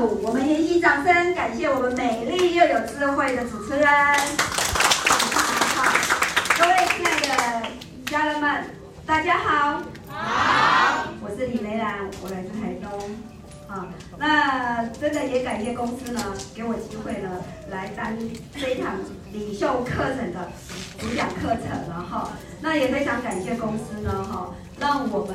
我们一起掌声感谢我们美丽又有智慧的主持人。各位亲爱的家人们，大家好。好，我是李梅兰，我来自台东。啊，那真的也感谢公司呢，给我机会呢，来当这一堂领袖课程的主讲课程了哈。那也非常感谢公司呢，哈，让我们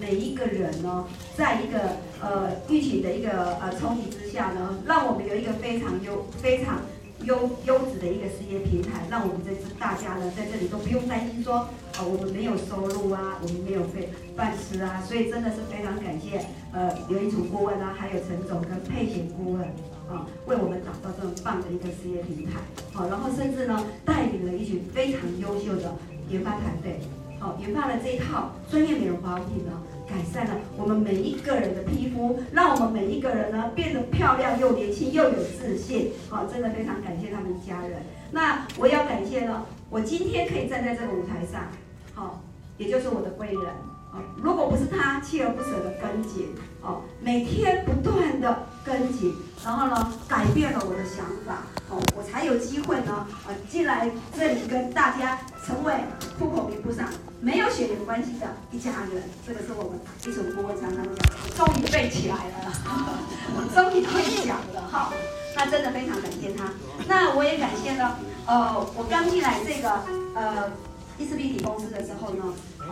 每一个人呢，在一个呃疫情的一个呃冲击之下呢，让我们有一个非常优非常。优优质的一个事业平台，让我们这大家呢在这里都不用担心说，呃，我们没有收入啊，我们没有费饭吃啊，所以真的是非常感谢，呃，刘一楚顾问啊，还有陈总跟佩贤顾问啊，为我们打造这么棒的一个事业平台，好，然后甚至呢带领了一群非常优秀的研发团队，好，研发了这一套专业美容保养品呢。改善了我们每一个人的皮肤，让我们每一个人呢变得漂亮又年轻又有自信。好，真的非常感谢他们家人。那我要感谢呢，我今天可以站在这个舞台上，好，也就是我的贵人。好，如果不是他锲而不舍的跟紧，哦，每天不断的跟紧，然后呢，改变了我的想法，哦，我才有机会呢，呃，进来这里跟大家成为户口名簿上没有血缘关系的一家人。这个是我们一种国文常常讲，终于背起来了，我终于会讲了哈。那真的非常感谢他。那我也感谢呢，呃，我刚进来这个呃。第四立体公司的时候呢，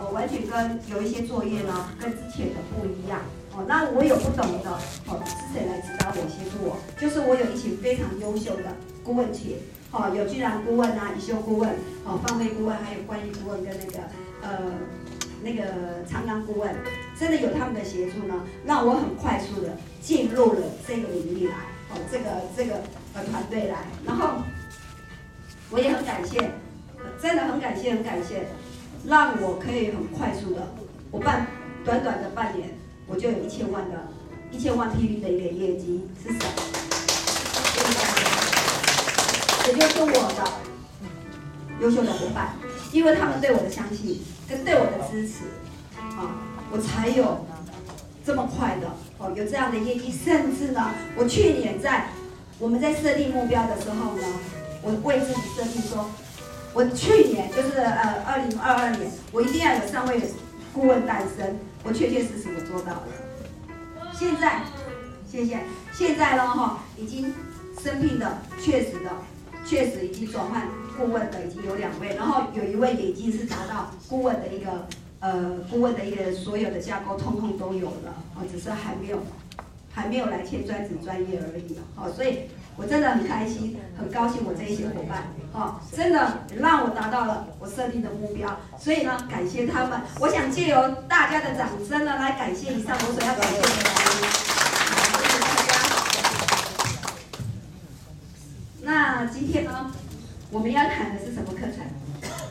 我完全跟有一些作业呢，跟之前的不一样。那我有不懂的，哦，是谁来指导我、协助我？就是我有一群非常优秀的顾问群，哦，有居然顾问啊，以修顾问，哦，方妹顾问，还有关于顾问跟那个呃那个长江顾问，真的有他们的协助呢，让我很快速的进入了这个领域来，哦，这个这个呃团队来，然后我也很感谢。真的很感谢，很感谢，让我可以很快速的，我半短短的半年，我就有一千万的，一千万 PV 的一个业绩，是什么？也就是我的优秀的伙伴，因为他们对我的相信跟对我的支持，啊，我才有这么快的哦，有这样的业绩，甚至呢，我去年在我们在设定目标的时候呢，我为自己设定说。我去年就是呃二零二二年，我一定要有三位顾问诞生，我确确实实我做到了。现在，谢谢。现在呢哈，已经生病的，确实的，确实已经转换顾问的已经有两位，然后有一位已经是达到顾问的一个呃顾问的一个所有的架构，通通都有了，哦，只是还没有还没有来签专职专业而已，好，所以。我真的很开心，很高兴，我这一些伙伴，哦，真的让我达到了我设定的目标，所以呢，感谢他们。我想借由大家的掌声呢，来感谢以上我所要感谢的人。好，谢谢大家。那今天呢，我们要谈的是什么课程？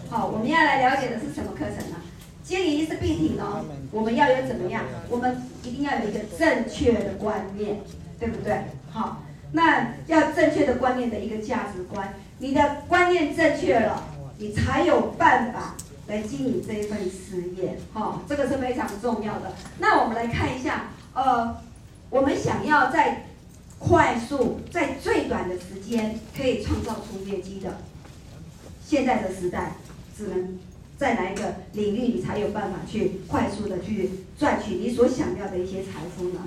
好，我们要来了解的是什么课程呢？经营意识立体呢，我们要有怎么样？我们一定要有一个正确的观念，对不对？好。那要正确的观念的一个价值观，你的观念正确了，你才有办法来经营这一份事业，哈、哦，这个是非常重要的。那我们来看一下，呃，我们想要在快速、在最短的时间可以创造出业绩的，现在的时代，只能在哪一个领域你才有办法去快速的去赚取你所想要的一些财富呢？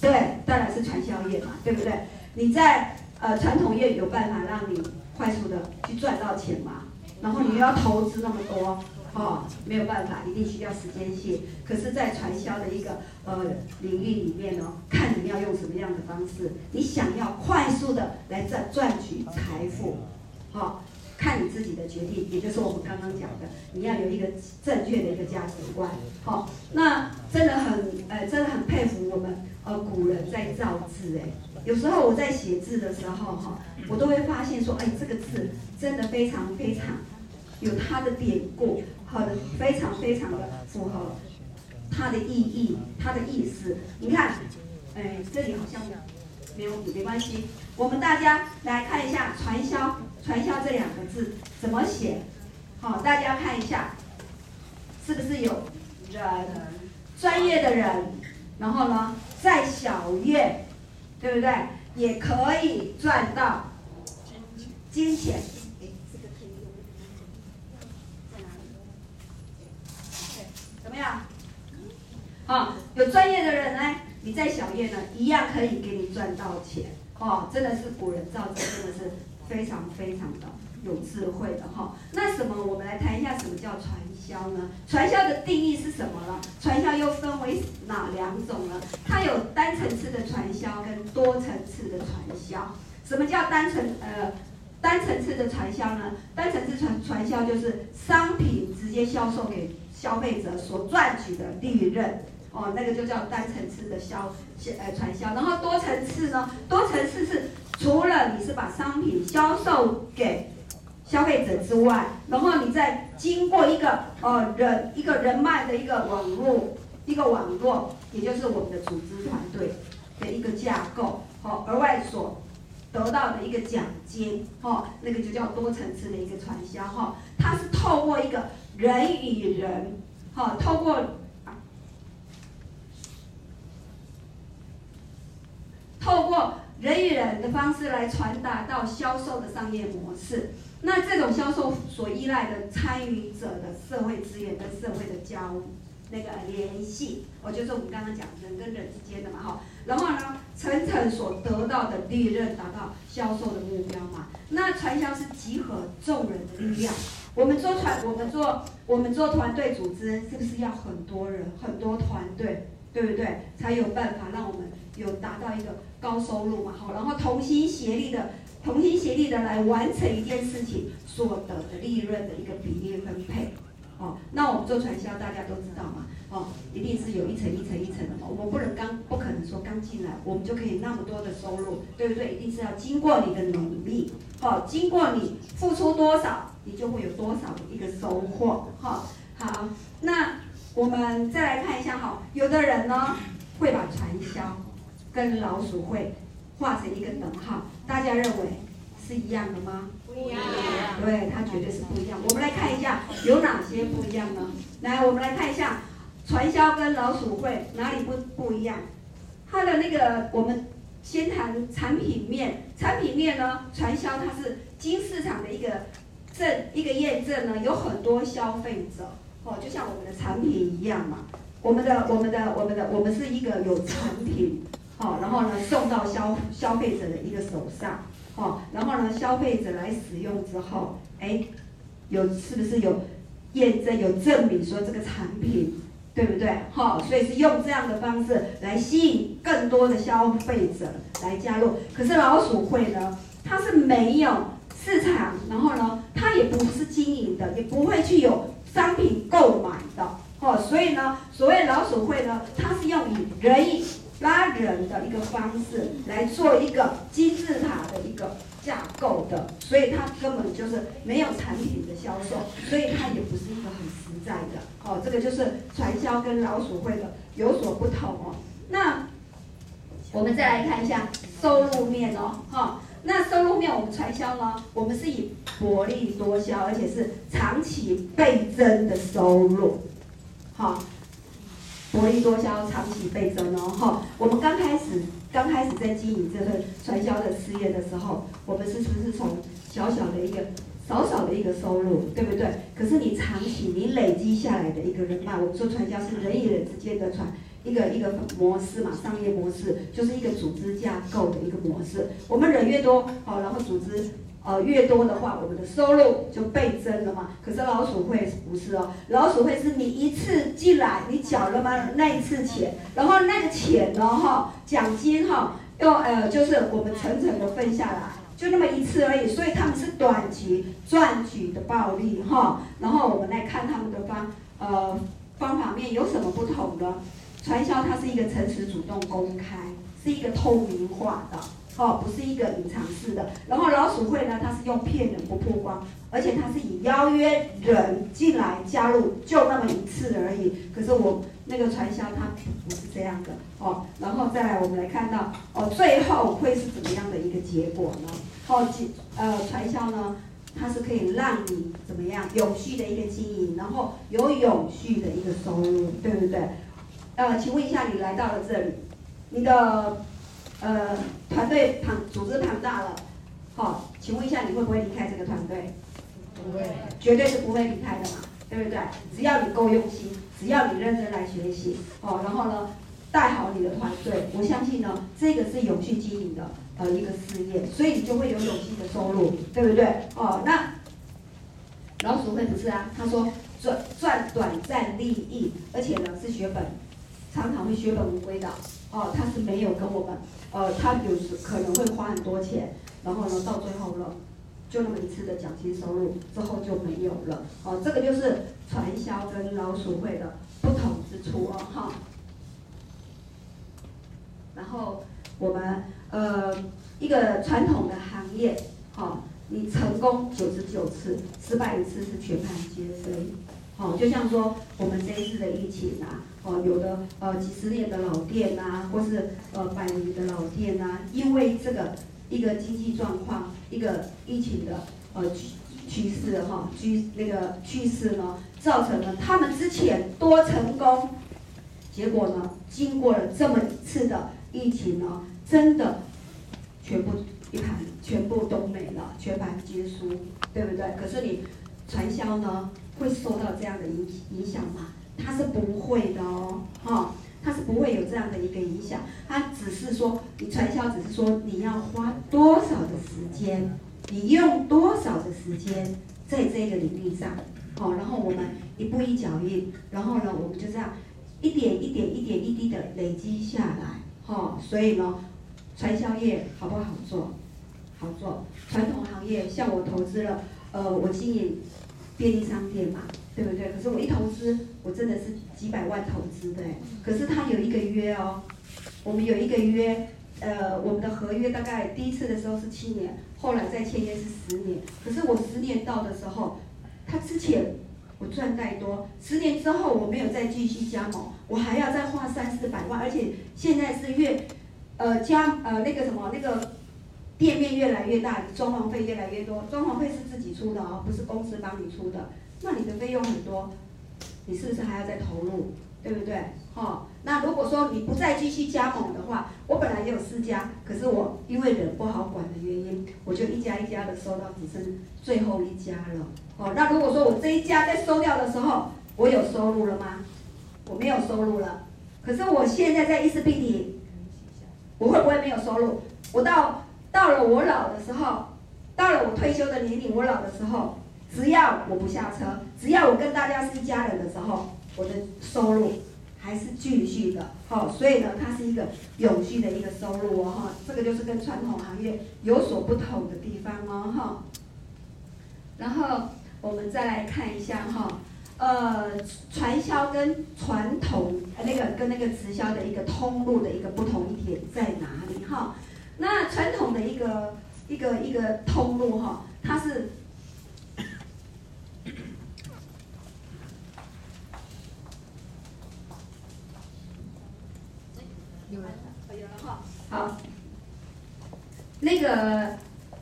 对，当然是传销业嘛，对不对？你在呃传统业有办法让你快速的去赚到钱嘛？然后你又要投资那么多，哦，没有办法，一定需要时间性。可是，在传销的一个呃领域里面呢，看你要用什么样的方式，你想要快速的来赚赚取财富，好、哦。看你自己的决定，也就是我们刚刚讲的，你要有一个正确的一个价值观。好，那真的很，呃，真的很佩服我们呃古人在造字。哎，有时候我在写字的时候，哈，我都会发现说，哎，这个字真的非常非常有它的典故，好的，非常非常的符合它的意义，它的意思。你看，哎，这里好像没有笔，没关系，我们大家来看一下传销。传销这两个字怎么写？好，大家看一下，是不是有人专业的人？然后呢，在小院对不对？也可以赚到金钱。怎么样？好，有专业的人呢，你在小业呢，一样可以给你赚到钱。哦，真的是古人造字，真的是非常非常的有智慧的哈。那什么，我们来谈一下什么叫传销呢？传销的定义是什么呢？传销又分为哪两种呢？它有单层次的传销跟多层次的传销。什么叫单层呃单层次的传销呢？单层次传传销就是商品直接销售给消费者所赚取的利润。哦，那个就叫单层次的销呃传销，然后多层次呢？多层次是除了你是把商品销售给消费者之外，然后你再经过一个呃人一个人脉的一个网络，一个网络，也就是我们的组织团队的一个架构，好，额外所得到的一个奖金，哈，那个就叫多层次的一个传销，哈，它是透过一个人与人，哈，透过。透过人与人的方式来传达到销售的商业模式，那这种销售所依赖的参与者的社会资源跟社会的交那个联系，哦，就是我们刚刚讲人跟人之间的嘛，哈，然后呢，层层所得到的利润达到销售的目标嘛。那传销是集合众人的力量，我们做团，我们做我们做团队组织，是不是要很多人很多团队，对不对？才有办法让我们有达到一个。高收入嘛，好，然后同心协力的，同心协力的来完成一件事情所得的利润的一个比例分配，哦，那我们做传销大家都知道嘛，哦，一定是有一层一层一层的嘛，我们不能刚不可能说刚进来我们就可以那么多的收入，对不对？一定是要经过你的努力，哦，经过你付出多少，你就会有多少的一个收获，哈、哦，好，那我们再来看一下哈，有的人呢会把传销。跟老鼠会画成一个等号，大家认为是一样的吗？不一样。对，它绝对是不一样。我们来看一下有哪些不一样呢？来，我们来看一下传销跟老鼠会哪里不不一样？它的那个，我们先谈产品面。产品面呢，传销它是经市场的一个证，一个验证呢，有很多消费者哦，就像我们的产品一样嘛。我们的、我们的、我们的，我们是一个有产品。好，然后呢，送到消消费者的一个手上，好，然后呢，消费者来使用之后，哎，有是不是有验证、有证明说这个产品对不对？好，所以是用这样的方式来吸引更多的消费者来加入。可是老鼠会呢，它是没有市场，然后呢，它也不是经营的，也不会去有商品购买的，哦，所以呢，所谓老鼠会呢，它是用以人。拉人的一个方式来做一个金字塔的一个架构的，所以它根本就是没有产品的销售，所以它也不是一个很实在的。哦，这个就是传销跟老鼠会的有所不同哦。那我们再来看一下收入面哦，哈，那收入面我们传销呢，我们是以薄利多销，而且是长期倍增的收入，好。薄利多销，长期倍增哦！哈，我们刚开始刚开始在经营这份传销的事业的时候，我们是不是从小小的一个少少的一个收入，对不对？可是你长期你累积下来的一个人脉，我们说传销是人与人之间的传一个一个模式嘛，商业模式就是一个组织架构的一个模式。我们人越多，好，然后组织。呃，越多的话，我们的收入就倍增了嘛。可是老鼠会不是哦，老鼠会是你一次进来，你缴了吗？那一次钱，然后那个钱呢，哈，奖金哈，又呃，就是我们层层的分下来，就那么一次而已。所以他们是短期赚取的暴利哈。然后我们来看他们的方呃方法面有什么不同的？传销它是一个诚实、主动、公开，是一个透明化的。哦，不是一个隐藏式的。然后老鼠会呢，它是用骗人不曝光，而且它是以邀约人进来加入，就那么一次而已。可是我那个传销它不是这样的哦。然后再来，我们来看到哦，最后会是怎么样的一个结果呢？哦，呃，传销呢，它是可以让你怎么样永续的一个经营，然后有永续的一个收入，对不对？呃，请问一下，你来到了这里，你的。呃团队庞组织庞大了，好、哦，请问一下你会不会离开这个团队？不会，绝对是不会离开的嘛，对不对？只要你够用心，只要你认真来学习，哦，然后呢，带好你的团队，我相信呢，这个是永续经营的呃一个事业，所以你就会有永续的收入，对不对？哦，那老鼠会不是啊？他说赚赚短暂利益，而且呢是血本，常常会血本无归的，哦，他是没有跟我们，呃，他有时可能会花很多钱，然后呢到最后了。就那么一次的奖金收入之后就没有了，哦，这个就是传销跟老鼠会的不同之处哦，哈。然后我们呃一个传统的行业，哈，你成功九十九次，失败一次是全盘皆输，哦，就像说我们这一次的疫情啊，哦，有的呃几十年的老店呐，或是呃百年的老店呐，因为这个。一个经济状况，一个疫情的呃趋趋势哈，趋那个趋势呢，造成了他们之前多成功，结果呢，经过了这么一次的疫情呢，真的全部一盘全部都没了，全盘皆输，对不对？可是你传销呢，会受到这样的影影响吗？它是不会的哦，哈。它是不会有这样的一个影响，它只是说你传销，只是说你要花多少的时间，你用多少的时间在这个领域上，好，然后我们一步一脚印，然后呢，我们就这样一点一点、一点一滴的累积下来，哈，所以呢，传销业好不好做？好做。传统行业像我投资了，呃，我经营便利商店嘛。对不对？可是我一投资，我真的是几百万投资的。可是他有一个约哦，我们有一个约，呃，我们的合约大概第一次的时候是七年，后来再签约是十年。可是我十年到的时候，他之前我赚太多，十年之后我没有再继续加盟，我还要再花三四百万，而且现在是越，呃加呃那个什么那个店面越来越大，你装潢费越来越多，装潢费是自己出的哦，不是公司帮你出的。那你的费用很多，你是不是还要再投入，对不对？哦，那如果说你不再继续加盟的话，我本来也有四家，可是我因为人不好管的原因，我就一家一家的收到，只剩最后一家了。哦，那如果说我这一家在收掉的时候，我有收入了吗？我没有收入了。可是我现在在伊丝碧媞，我会不会没有收入？我到到了我老的时候，到了我退休的年龄，我老的时候。只要我不下车，只要我跟大家是一家人的时候，我的收入还是继续的，好，所以呢，它是一个永续的一个收入哦，哈，这个就是跟传统行业有所不同的地方哦，哈。然后我们再来看一下哈，呃，传销跟传统那个跟那个直销的一个通路的一个不同一点在哪里哈？那传统的一个一个一个通路哈，它是有人有人哈。好，那个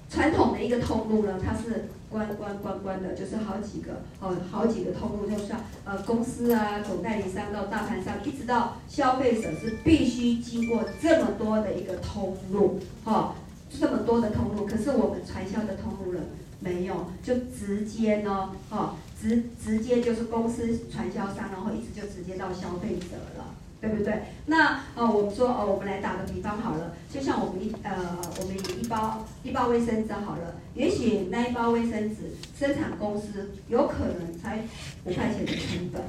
传统的一个通路呢，它是关关关关的，就是好几个哦，好几个通路，就像呃公司啊、总代理商到大盘商，一直到消费者是必须经过这么多的一个通路，哈、哦，这么多的通路。可是我们传销的通路了没有，就直接呢，哈、哦，直直接就是公司传销商，然后一直就直接到消费者了。对不对？那呃，我们说呃，我们来打个比方好了，就像我们一呃，我们一包一包卫生纸好了，也许那一包卫生纸生产公司有可能才五块钱的成本，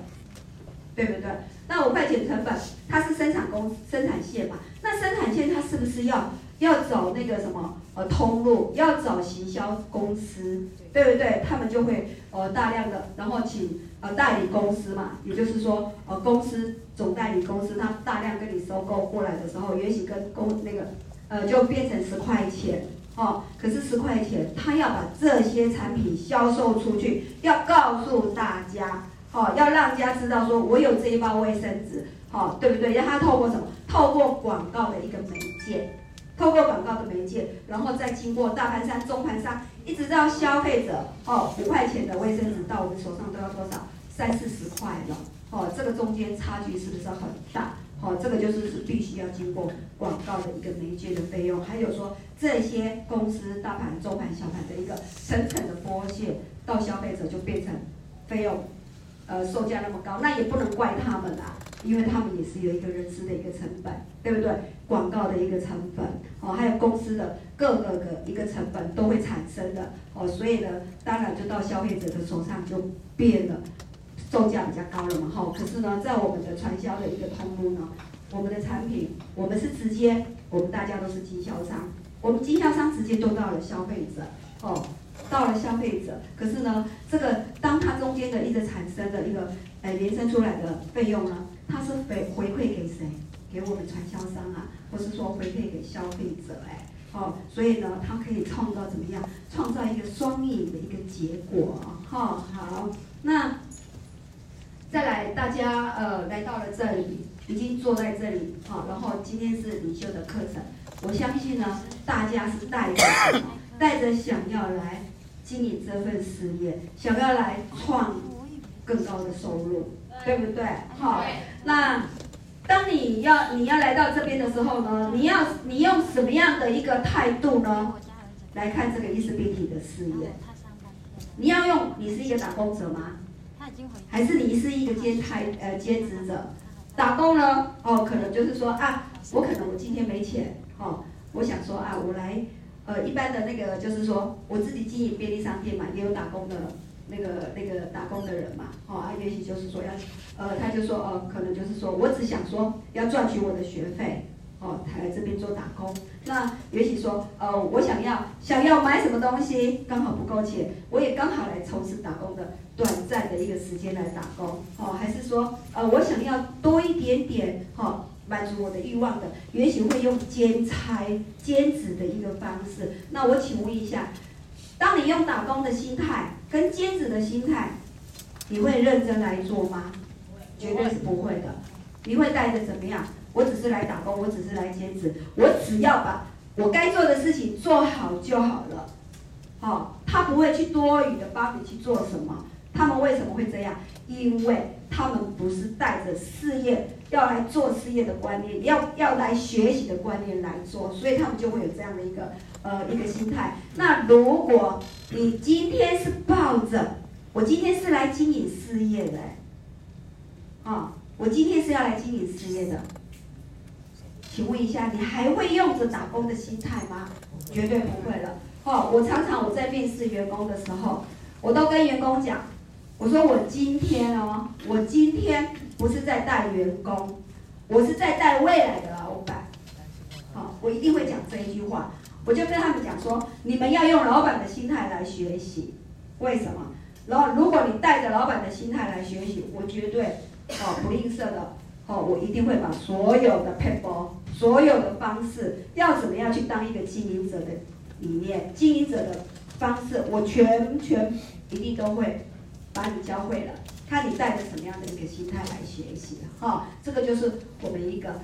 对不对？那五块钱成本，它是生产公生产线嘛？那生产线它是不是要要走那个什么呃通路，要找行销公司，对不对？他们就会呃大量的，然后请。呃，代理公司嘛，也就是说，呃，公司总代理公司，它大量跟你收购过来的时候，也许跟公那个，呃，就变成十块钱，哦，可是十块钱，他要把这些产品销售出去，要告诉大家，哦，要让大家知道说，我有这一包卫生纸，哦，对不对？让他透过什么？透过广告的一个媒介，透过广告的媒介，然后再经过大盘商、中盘商，一直到消费者，哦，五块钱的卫生纸到我们手上都要多少？三四十块了，哦，这个中间差距是不是很大？哦，这个就是是必须要经过广告的一个媒介的费用，还有说这些公司大盘、中盘、小盘的一个层层的剥削，到消费者就变成费用，呃，售价那么高，那也不能怪他们啦，因为他们也是有一个人事的一个成本，对不对？广告的一个成本，哦，还有公司的各个的一个成本都会产生的，哦，所以呢，当然就到消费者的手上就变了。售价比较高了嘛，哈，可是呢，在我们的传销的一个通路呢，我们的产品，我们是直接，我们大家都是经销商，我们经销商直接都到了消费者，哦，到了消费者，可是呢，这个当它中间的一个产生的一个，呃，延伸出来的费用呢，它是回回馈给谁？给我们传销商啊，或是说回馈给消费者，哎，哦，所以呢，它可以创造怎么样？创造一个双赢的一个结果，哈，好，那。再来，大家呃来到了这里，已经坐在这里，好，然后今天是领袖的课程，我相信呢，大家是带着什么？带着想要来经营这份事业，想要来创更高的收入，对不对？好，那当你要你要来到这边的时候呢，你要你用什么样的一个态度呢？来看这个伊丝碧媞的事业，你要用你是一个打工者吗？还是你是一个兼差呃兼职者，打工呢？哦，可能就是说啊，我可能我今天没钱，哦，我想说啊，我来呃一般的那个就是说我自己经营便利商店嘛，也有打工的那个那个打工的人嘛，哦，啊，也许就是说要呃，他就说哦，可能就是说我只想说要赚取我的学费。哦，才来这边做打工。那也许说，呃，我想要想要买什么东西，刚好不够钱，我也刚好来从事打工的短暂的一个时间来打工。哦，还是说，呃，我想要多一点点，哦，满足我的欲望的，也许会用兼差、兼职的一个方式。那我请问一下，当你用打工的心态跟兼职的心态，你会认真来做吗？绝对是不会的。你会带着怎么样？我只是来打工，我只是来兼职，我只要把我该做的事情做好就好了。哦，他不会去多余的帮你去做什么。他们为什么会这样？因为他们不是带着事业要来做事业的观念，要要来学习的观念来做，所以他们就会有这样的一个呃一个心态。那如果你今天是抱着我今天是来经营事业的，啊、哦，我今天是要来经营事业的。请问一下，你还会用着打工的心态吗？绝对不会了。哦，我常常我在面试员工的时候，我都跟员工讲，我说我今天哦，我今天不是在带员工，我是在带未来的老板。好，我一定会讲这一句话，我就跟他们讲说，你们要用老板的心态来学习。为什么？然后如果你带着老板的心态来学习，我绝对哦不吝啬的。哦，我一定会把所有的撇步，所有的方式，要怎么样去当一个经营者的理念，经营者的方式，我全全一定都会把你教会了。看你带着什么样的一个心态来学习，哈、哦，这个就是我们一个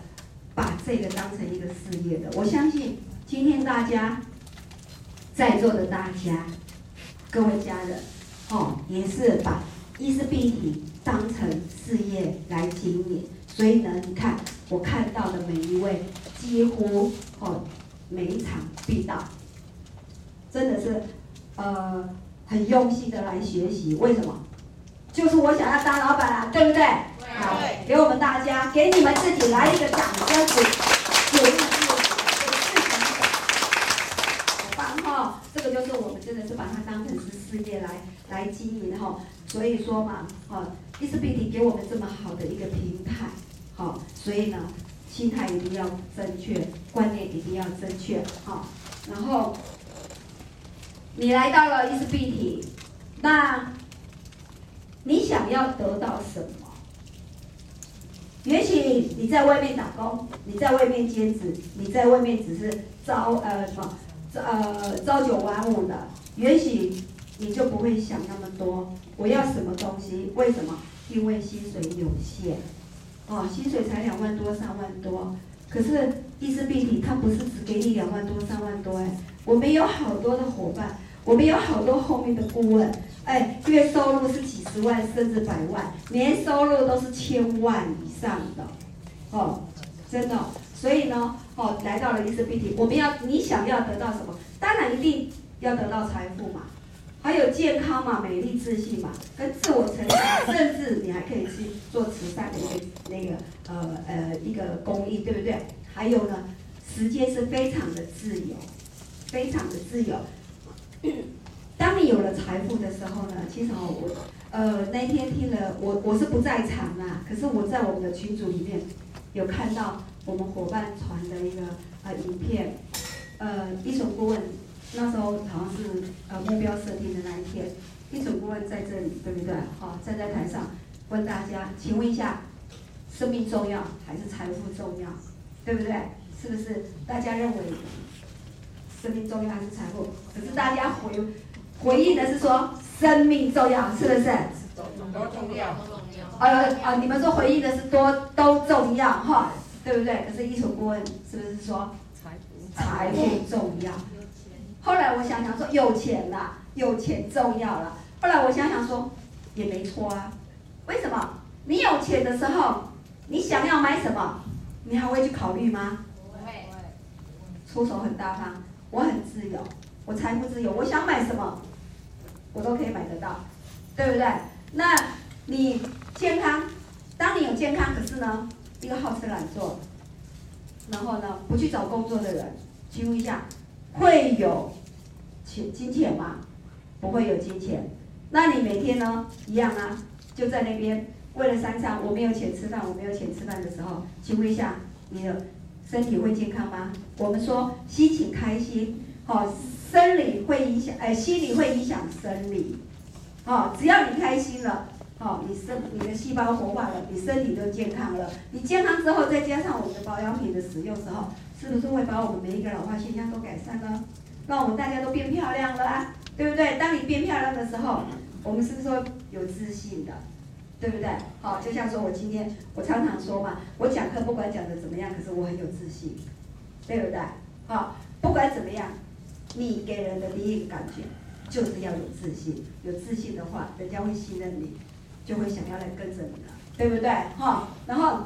把这个当成一个事业的。我相信今天大家在座的大家，各位家人，哦，也是把伊丝碧媞当成事业来经营。所以呢，你看我看到的每一位，几乎哦每一场必到，真的是呃很用心的来学习。为什么？就是我想要当老板啊，对不对？对。好，给我们大家，给你们自己来一个掌声，鼓鼓励自己，给自己一个，好棒哈！这个就是我们真的是把它当成是事业来来经营哈。所以说嘛，哦，伊丝碧媞给我们这么好的一个平台。好，所以呢，心态一定要正确，观念一定要正确。好，然后你来到了伊丝碧媞，那你想要得到什么？也许你在外面打工，你在外面兼职，你在外面只是朝呃什么呃朝九晚五的，也许你就不会想那么多。我要什么东西？为什么？因为薪水有限。哦，薪水才两万多三万多，可是伊丝碧媞它不是只给你两万多三万多哎，我们有好多的伙伴，我们有好多后面的顾问，哎，月收入是几十万甚至百万，年收入都是千万以上的，哦，真的。所以呢，哦，来到了伊丝碧媞，我们要你想要得到什么？当然一定要得到财富嘛，还有健康嘛，美丽自信嘛，跟自我成长，甚至你还可以去做慈善的一个那个呃呃一个公益，对不对？还有呢，时间是非常的自由，非常的自由。当你有了财富的时候呢，其实，我呃那天听了，我我是不在场啦，可是我在我们的群组里面有看到。我们伙伴传的一个呃影片，呃，一手顾问那时候好像是呃目标设定的那一天，一手顾问在这里，对不对？好，站在台上问大家，请问一下，生命重要还是财富重要？对不对？是不是？大家认为生命重要还是财富？可是大家回回应的是说生命重要，是不是？都重要。呃呃，你们说回应的是多都重要哈？对不对？可是一手顾问是不是说财富重要？后来我想想说有钱啦，有钱重要了。后来我想想说也没错啊。为什么？你有钱的时候，你想要买什么，你还会去考虑吗？不会。出手很大方，我很自由，我财富自由，我想买什么，我都可以买得到，对不对？那你健康，当你有健康，可是呢？一个好吃懒做，然后呢，不去找工作的人，请问一下，会有钱金钱吗？不会有金钱。那你每天呢，一样啊，就在那边为了三餐，我没有钱吃饭，我没有钱吃饭的时候，请问一下，你的身体会健康吗？我们说心情开心，哦，生理会影响，哎，心理会影响生理，哦，只要你开心了。哦，你身你的细胞活化了，你身体都健康了。你健康之后，再加上我们的保养品的使用时候，是不是会把我们每一个老化现象都改善呢？让我们大家都变漂亮了啊，对不对？当你变漂亮的时候，我们是不是会有自信的？对不对？好，就像说我今天，我常常说嘛，我讲课不管讲的怎么样，可是我很有自信，对不对？好，不管怎么样，你给人的第一个感觉就是要有自信，有自信的话，人家会信任你。就会想要来跟着你了，对不对？哈，然后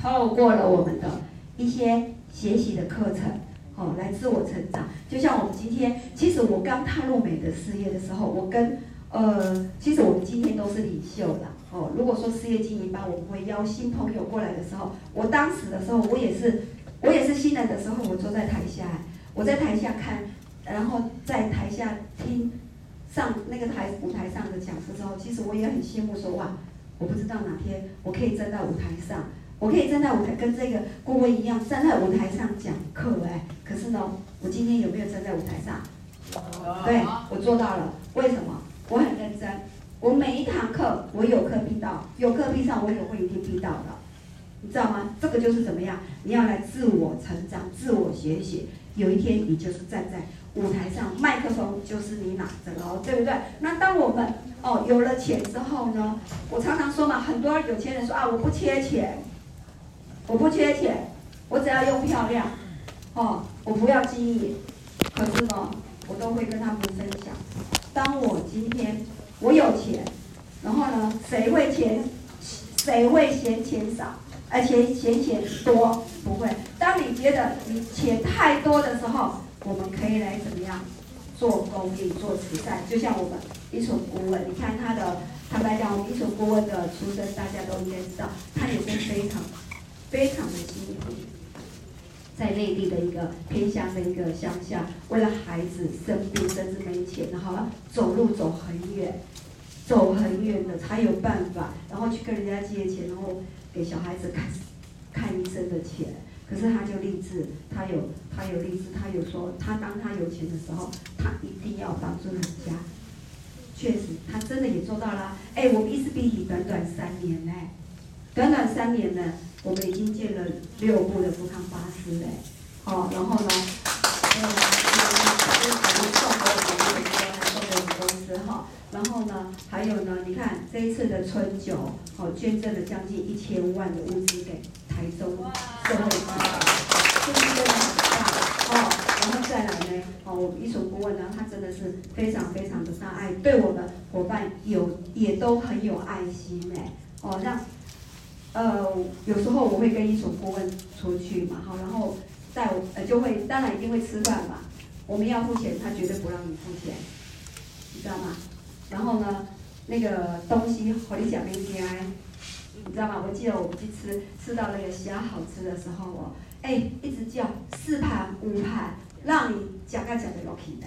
透过了我们的一些学习的课程，哦，来自我成长。就像我们今天，其实我刚踏入美的事业的时候，我跟呃，其实我们今天都是领袖了，哦。如果说事业经营班，我们会邀新朋友过来的时候，我当时的时候，我也是，我也是新人的时候，我坐在台下，我在台下看，然后在台下听。上那个台舞台上的讲师之后，其实我也很羡慕说哇，我不知道哪天我可以站在舞台上，我可以站在舞台跟这个顾问一样站在舞台上讲课哎。可是呢，我今天有没有站在舞台上？对，我做到了。为什么？我很认真。我每一堂课我有课必到，有课必上，我也会一定必到的。你知道吗？这个就是怎么样？你要来自我成长、自我学习。有一天你就是站在。舞台上，麦克风就是你拿着哦，对不对？那当我们哦有了钱之后呢，我常常说嘛，很多有钱人说啊，我不缺钱，我不缺钱，我只要用漂亮，哦，我不要金银。可是呢，我都会跟他们分享，当我今天我有钱，然后呢，谁会钱，谁会嫌钱少，而且嫌钱多？不会。当你觉得你钱太多的时候。我们可以来怎么样做公益、做慈善？就像我们一所顾问，你看他的，坦白讲，我们一所顾问的出身，大家都应该知道，他也是非常、非常的辛苦，在内地的一个偏乡的一个乡下，为了孩子生病甚至没钱，然后走路走很远，走很远的才有办法，然后去跟人家借钱，然后给小孩子看看医生的钱。可是他就立志，他有他有立志，他有说，他当他有钱的时候，他一定要帮助人家。确实，他真的也做到了。哎，我们伊丝碧媞短短三年呢，短短三年呢，我们已经建了六部的福康巴士嘞。哦，然后呢，嗯，送给我们送给我们公司哈。然后呢，还有呢，你看这一次的春酒，哦，捐赠了将近一千万的物资给台中社会局，这是真的很大哦。然后再来呢，哦，我们一所顾问呢，他真的是非常非常的大爱，对我们伙伴有也都很有爱心呢。哦，那呃，有时候我会跟一所顾问出去嘛，好，然后带我呃就会，当然一定会吃饭嘛。我们要付钱，他绝对不让你付钱，你知道吗？然后呢，那个东西和你讲没讲？你知道吗？我记得我们去吃，吃到那个虾好吃的时候哦，哎，一直叫四盘五盘，让你讲个讲的有品的。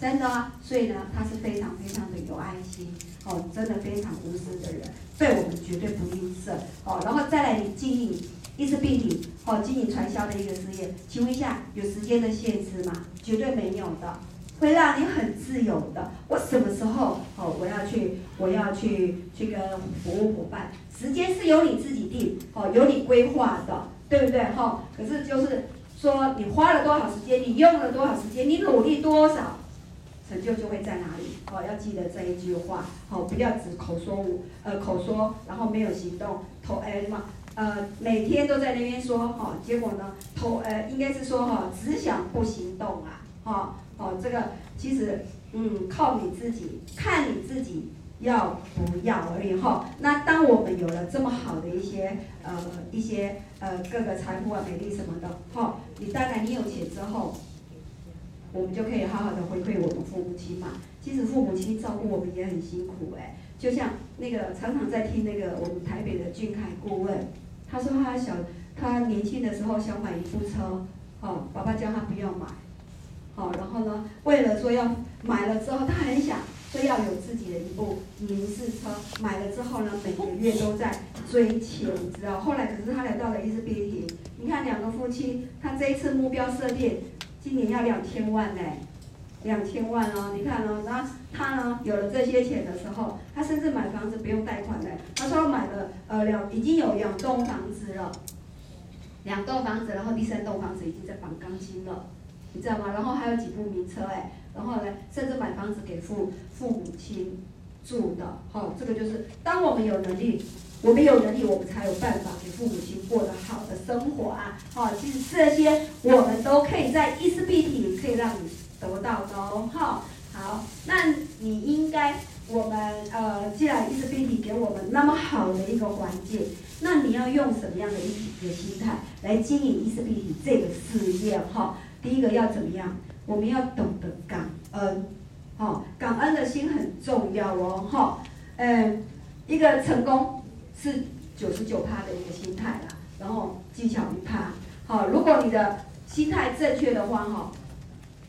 真的啊，所以呢，他是非常非常的有爱心哦，真的非常无私的人，对我们绝对不吝啬哦。然后再来，你经营伊丝碧媞哦，经营传销的一个事业，请问一下，有时间的限制吗？绝对没有的，会让你很自由的。我什么时候哦，我要去，我要去去跟服务伙伴，时间是由你自己定哦，由你规划的，对不对哈、可是就是说，你花了多少时间，你用了多少时间，你努力多少。成就就会在哪里？哦，要记得这一句话，好，不要只口说无，呃，口说，然后没有行动，头哎嘛，呃，每天都在那边说，哈，结果呢，头呃，应该是说哈，只想不行动啊，哈，哦这个其实，嗯，靠你自己，看你自己要不要而已，哈。那当我们有了这么好的一些，呃，一些呃各个财富啊、美丽什么的，哈，你当然你有钱之后。我们就可以好好的回馈我们父母亲嘛。其实父母亲照顾我们也很辛苦哎，就像那个常常在听那个我们台北的俊凯顾问，他说他小他年轻的时候想买一部车，哦，爸爸叫他不要买，好，然后呢，为了说要买了之后，他很想说要有自己的一部民事车，买了之后呢，每个月都在追钱，你知道？后来可是他来到了伊丝碧媞，你看两个夫妻，他这一次目标设定。今年要两千万呢，两千万哦，你看哦，那他呢有了这些钱的时候，他甚至买房子不用贷款的。他说买了呃两已经有两栋房子了，两栋房子，然后第三栋房子已经在绑钢筋了，你知道吗？然后还有几部名车哎，然后呢，甚至买房子给父父母亲住的，好、哦，这个就是当我们有能力。我们有能力，我们才有办法给父母亲过得好的生活啊！好，其实这些我们都可以在伊丝碧媞可以让你得到的哦。好，好，那你应该，我们呃，既然伊丝碧媞给我们那么好的一个环境，那你要用什么样的一个心态来经营伊丝碧媞这个事业？哈，第一个要怎么样？我们要懂得感恩，好，感恩的心很重要哦。哈，嗯，一个成功。是九十九趴的一个心态啦，然后技巧一趴。好，如果你的心态正确的话，哈，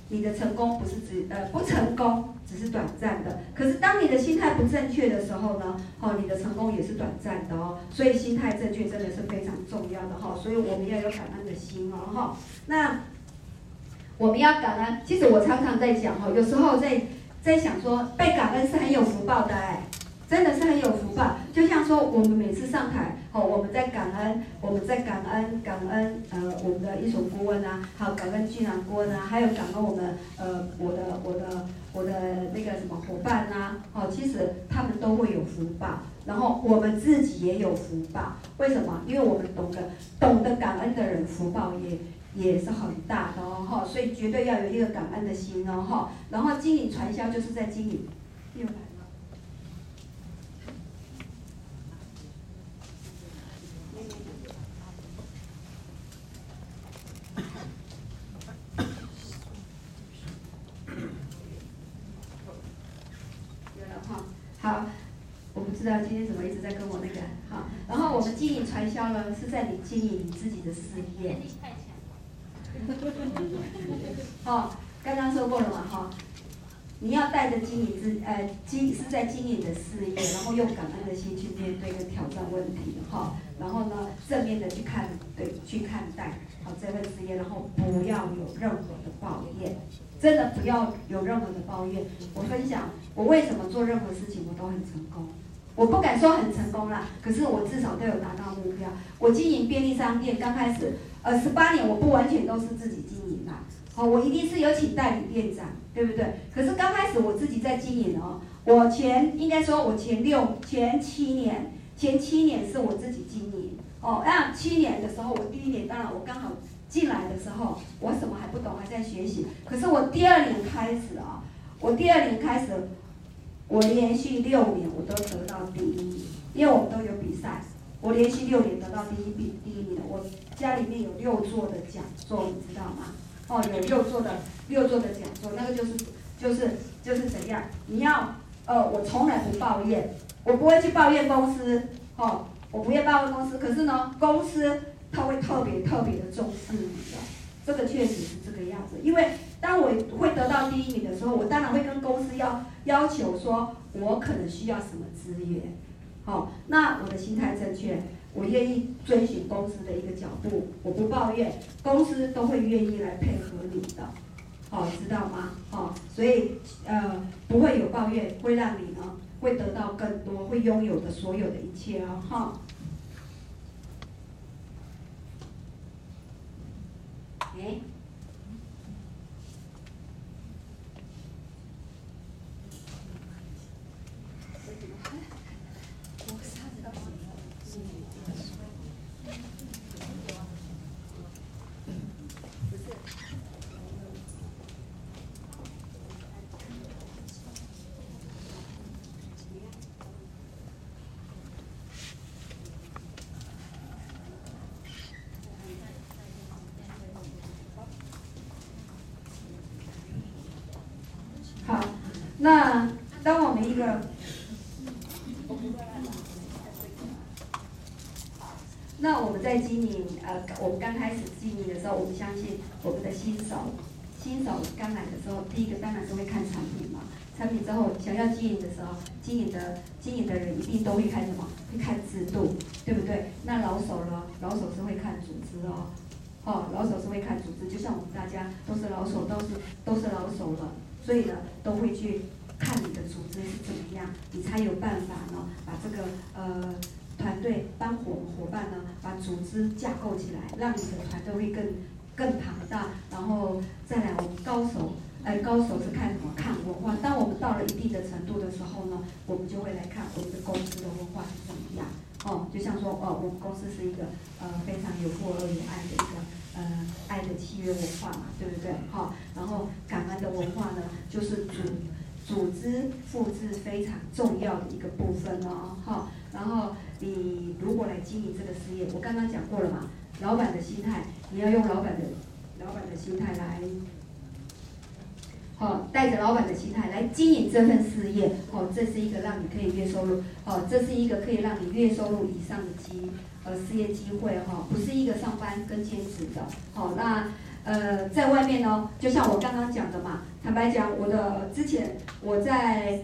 你的成功不是只呃不成功，只是短暂的。可是当你的心态不正确的时候呢，哈，你的成功也是短暂的哦。所以心态正确真的是非常重要的哈。所以我们要有感恩的心哦，哈。那我们要感恩，其实我常常在讲哈，有时候在在想说，被感恩是很有福报的哎。真的是很有福报，就像说我们每次上台，哦，我们在感恩，我们在感恩感恩，呃，我们的一所顾问啊，好感恩俊朗顾问啊，还有感恩我们呃我的我的我的那个什么伙伴呐，哦，其实他们都会有福报，然后我们自己也有福报，为什么？因为我们懂得懂得感恩的人，福报也也是很大的哦，哈，所以绝对要有一个感恩的心哦，哈，然后经营传销就是在经营，六百。好，我不知道今天怎么一直在跟我那个好，然后我们经营传销呢，是在你经营你自己的事业。哦，刚刚说过了嘛哈，你要带着经营自呃经是在经营的事业，然后用感恩的心去面对跟挑战问题哈，然后呢正面的去看对去看待好这份事业，然后不要有任何的抱怨。真的不要有任何的抱怨。我分享我为什么做任何事情我都很成功。我不敢说很成功啦，可是我至少都有达到目标。我经营便利商店刚开始，呃，十八年我不完全都是自己经营啦。好，我一定是有请代理店长，对不对？可是刚开始我自己在经营哦。我前应该说，我前六前七年，前七年是我自己经营哦。那七年的时候，我第一年当然我刚好。进来的时候，我什么还不懂，还在学习。可是我第二年开始啊，我第二年开始，我连续六年我都得到第一名，因为我们都有比赛，我连续六年得到第一名，我家里面有六座的讲座，你知道吗？哦，有六座的六座的讲座，那个就是就是就是怎样？你要呃，我从来不抱怨，我不会去抱怨公司，哦，我不会抱怨公司。可是呢，公司他会特别特别的重视你的，这个确实是这个样子。因为当我会得到第一名的时候，我当然会跟公司要要求说，我可能需要什么资源。好，那我的心态正确，我愿意遵循公司的一个脚步，我不抱怨，公司都会愿意来配合你的，好，知道吗？好，所以呃不会有抱怨，会让你呢会得到更多，会拥有的所有的一切哦，哈。哎当我们一个，那我们在经营呃，我们刚开始经营的时候，我们相信我们的新手，新手刚来的时候，第一个当然是会看产品嘛。产品之后想要经营的时候，经营的经营的人一定都会看什么？会看制度，对不对？那老手呢？老手是会看组织哦，哦，老手是会看组织，就像我们大家都是老手，都是都是老手了。所以呢，都会去看你的组织是怎么样，你才有办法呢，把这个呃团队帮伙伙伴呢，把组织架构起来，让你的团队会更更庞大。然后再来，我们高手，哎，高手是看什么？看文化。当我们到了一定的程度的时候呢，我们就会来看我们的公司的文化是怎么样。哦，就像说，哦，我们公司是一个呃非常有富而有爱的一个。呃，爱的契约文化嘛，对不对？哈、哦，然后感恩的文化呢，就是组组织复制非常重要的一个部分哦，哈、然后你如果来经营这个事业，我刚刚讲过了嘛，老板的心态，你要用老板的老板的心态来，好、带着老板的心态来经营这份事业，哦，这是一个让你可以月收入，哦，这是一个可以让你月收入以上的机。呃，事业机会哈，不是一个上班跟兼职的，好，那呃，在外面呢，就像我刚刚讲的嘛，坦白讲，我的之前我在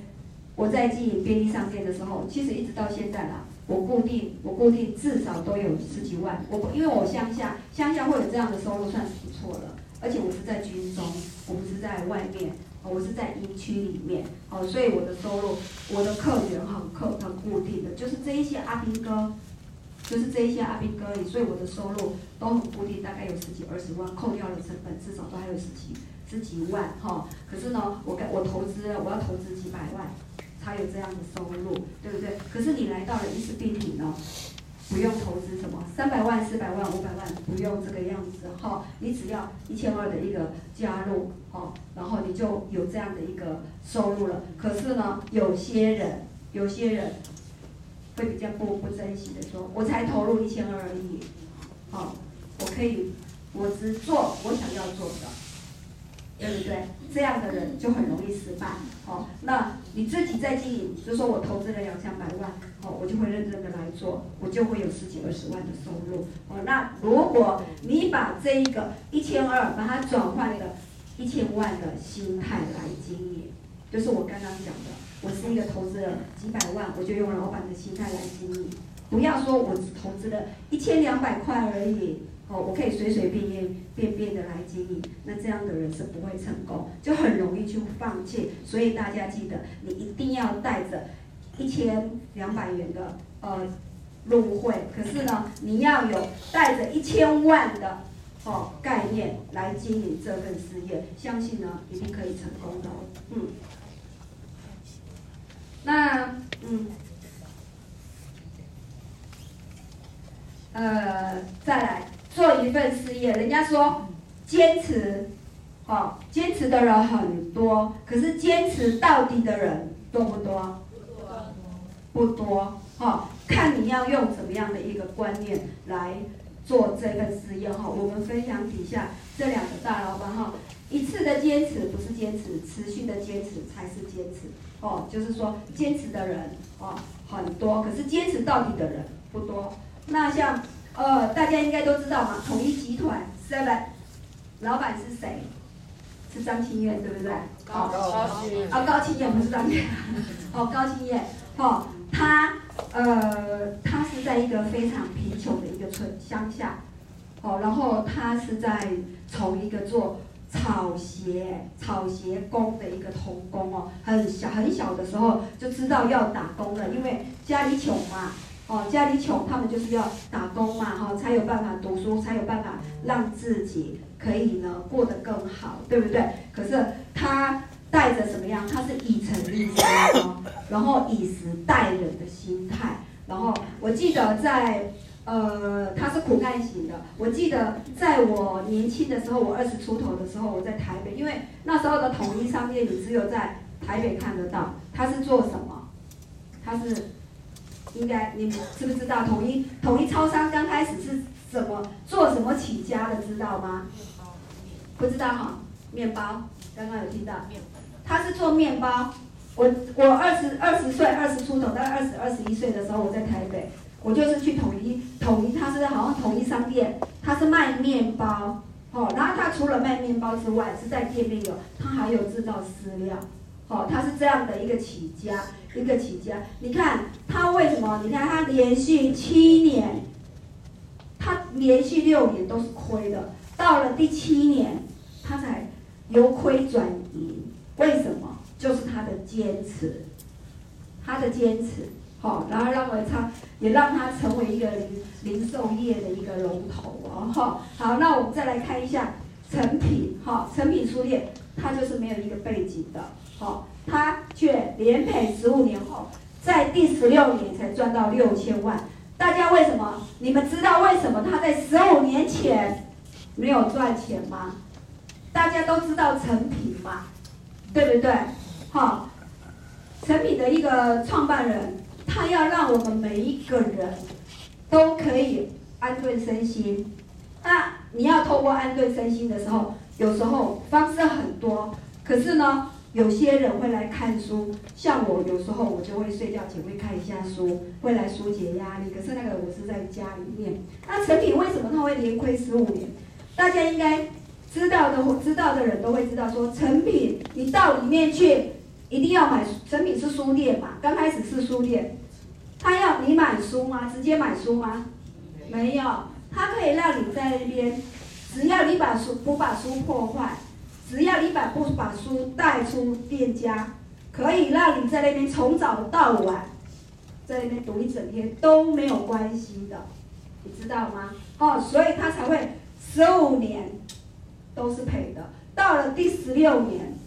我在经营便利商店的时候，其实一直到现在啦，我固定我固定至少都有十几万，我因为我乡下乡下会有这样的收入算是不错了，而且我是在军中，我不是在外面，我是在营区里面，哦，所以我的收入我的客源很客很固定的，就是这一些阿兵哥。就是这一些阿兵哥而已，所以我的收入都很固定，大概有十几二十万，扣掉了成本，至少都还有十几十几万哈。可是呢，我我投资，我要投资几百万才有这样的收入，对不对？可是你来到了伊丝碧媞呢，不用投资什么三百万、四百万、五百万，不用这个样子哈。你只要一千二的一个加入哈，然后你就有这样的一个收入了。可是呢，有些人，有些人。会比较不不珍惜的说，我才投入一千二而已，好、哦，我可以，我只做我想要做的，对不对？这样的人就很容易失败，好、哦，那你自己在经营，就说我投资了两三百万，好、哦，我就会认真的来做，我就会有十几二十万的收入，哦，那如果你把这一个一千二，把它转换了一千万的心态来经营，就是我刚刚讲的。我是一个投资了几百万，我就用老板的心态来经营。不要说我只投资了一千两百块而已，哦，我可以随随便便便便的来经营，那这样的人是不会成功，就很容易去放弃。所以大家记得，你一定要带着一千两百元的呃入会，可是呢，你要有带着一千万的哦概念来经营这份事业，相信呢一定可以成功的，嗯。那嗯，呃，再来做一份事业，人家说坚持，哦，坚持的人很多，可是坚持到底的人多不多？不多，不多，哈、哦，看你要用怎么样的一个观念来做这份事业哈。我们分享底下这两个大老板哈，一次的坚持不是坚持，持续的坚持才是坚持哦。就是说坚持的人哦很多，可是坚持到底的人不多。那像呃大家应该都知道嘛，统一集团 Seven 老板是谁？是张清燕对不对？高高清啊，高清燕不是张清燕，哦高清燕，哦他呃他是在一个非常贫穷的一个村乡下，哦然后他是在从一个做草鞋草鞋工的一个童工哦，很小很小的时候就知道要打工了，因为家里穷嘛，哦家里穷，他们就是要打工嘛，哈才有办法读书，才有办法让自己。可以呢，过得更好，对不对？可是他带着什么样？他是以诚立信，然后以时待人的心态。然后我记得在呃，他是苦干型的。我记得在我年轻的时候，我二十出头的时候，我在台北，因为那时候的统一商店你只有在台北看得到。他是做什么？他是应该你们知不知道？统一统一超商刚开始是。什么做什么起家的知道吗？不知道哈，面包刚刚有听到，他是做面包。我我二十二十岁二十出头，大概二十二十一岁的时候，我在台北，我就是去统一统一，他是好像统一商店，他是卖面包哦。然后他除了卖面包之外，是在店面有，他还有制造饲料，哦，他是这样的一个起家，一个起家。你看他为什么？你看他连续七年。他连续六年都是亏的，到了第七年，他才由亏转盈。为什么？就是他的坚持，他的坚持，好，然后让为他，也让他成为一个零零售业的一个龙头哦，好，那我们再来看一下成品，哈，成品书店，他就是没有一个背景的，好，他却连赔十五年后，在第十六年才赚到六千万。大家为什么？你们知道为什么他在十五年前没有赚钱吗？大家都知道成品嘛，对不对？好，成品的一个创办人，他要让我们每一个人都可以安顿身心。那你要透过安顿身心的时候，有时候方式很多，可是呢？有些人会来看书，像我有时候我就会睡觉前会看一下书，会来疏解压力。可是那个我是在家里面。那诚品为什么他会连亏十五年？大家应该知道的，知道的人都会知道说，诚品你到里面去一定要买，诚品是书店嘛，刚开始是书店，他要你买书吗？直接买书吗？没有，他可以让你在那边，只要你把书不把书破坏。只要你把不把书带出店家，可以让你在那边从早到晚，在那边读一整天都没有关系的，你知道吗？哦，所以他才会十五年都是赔的，到了第十六年，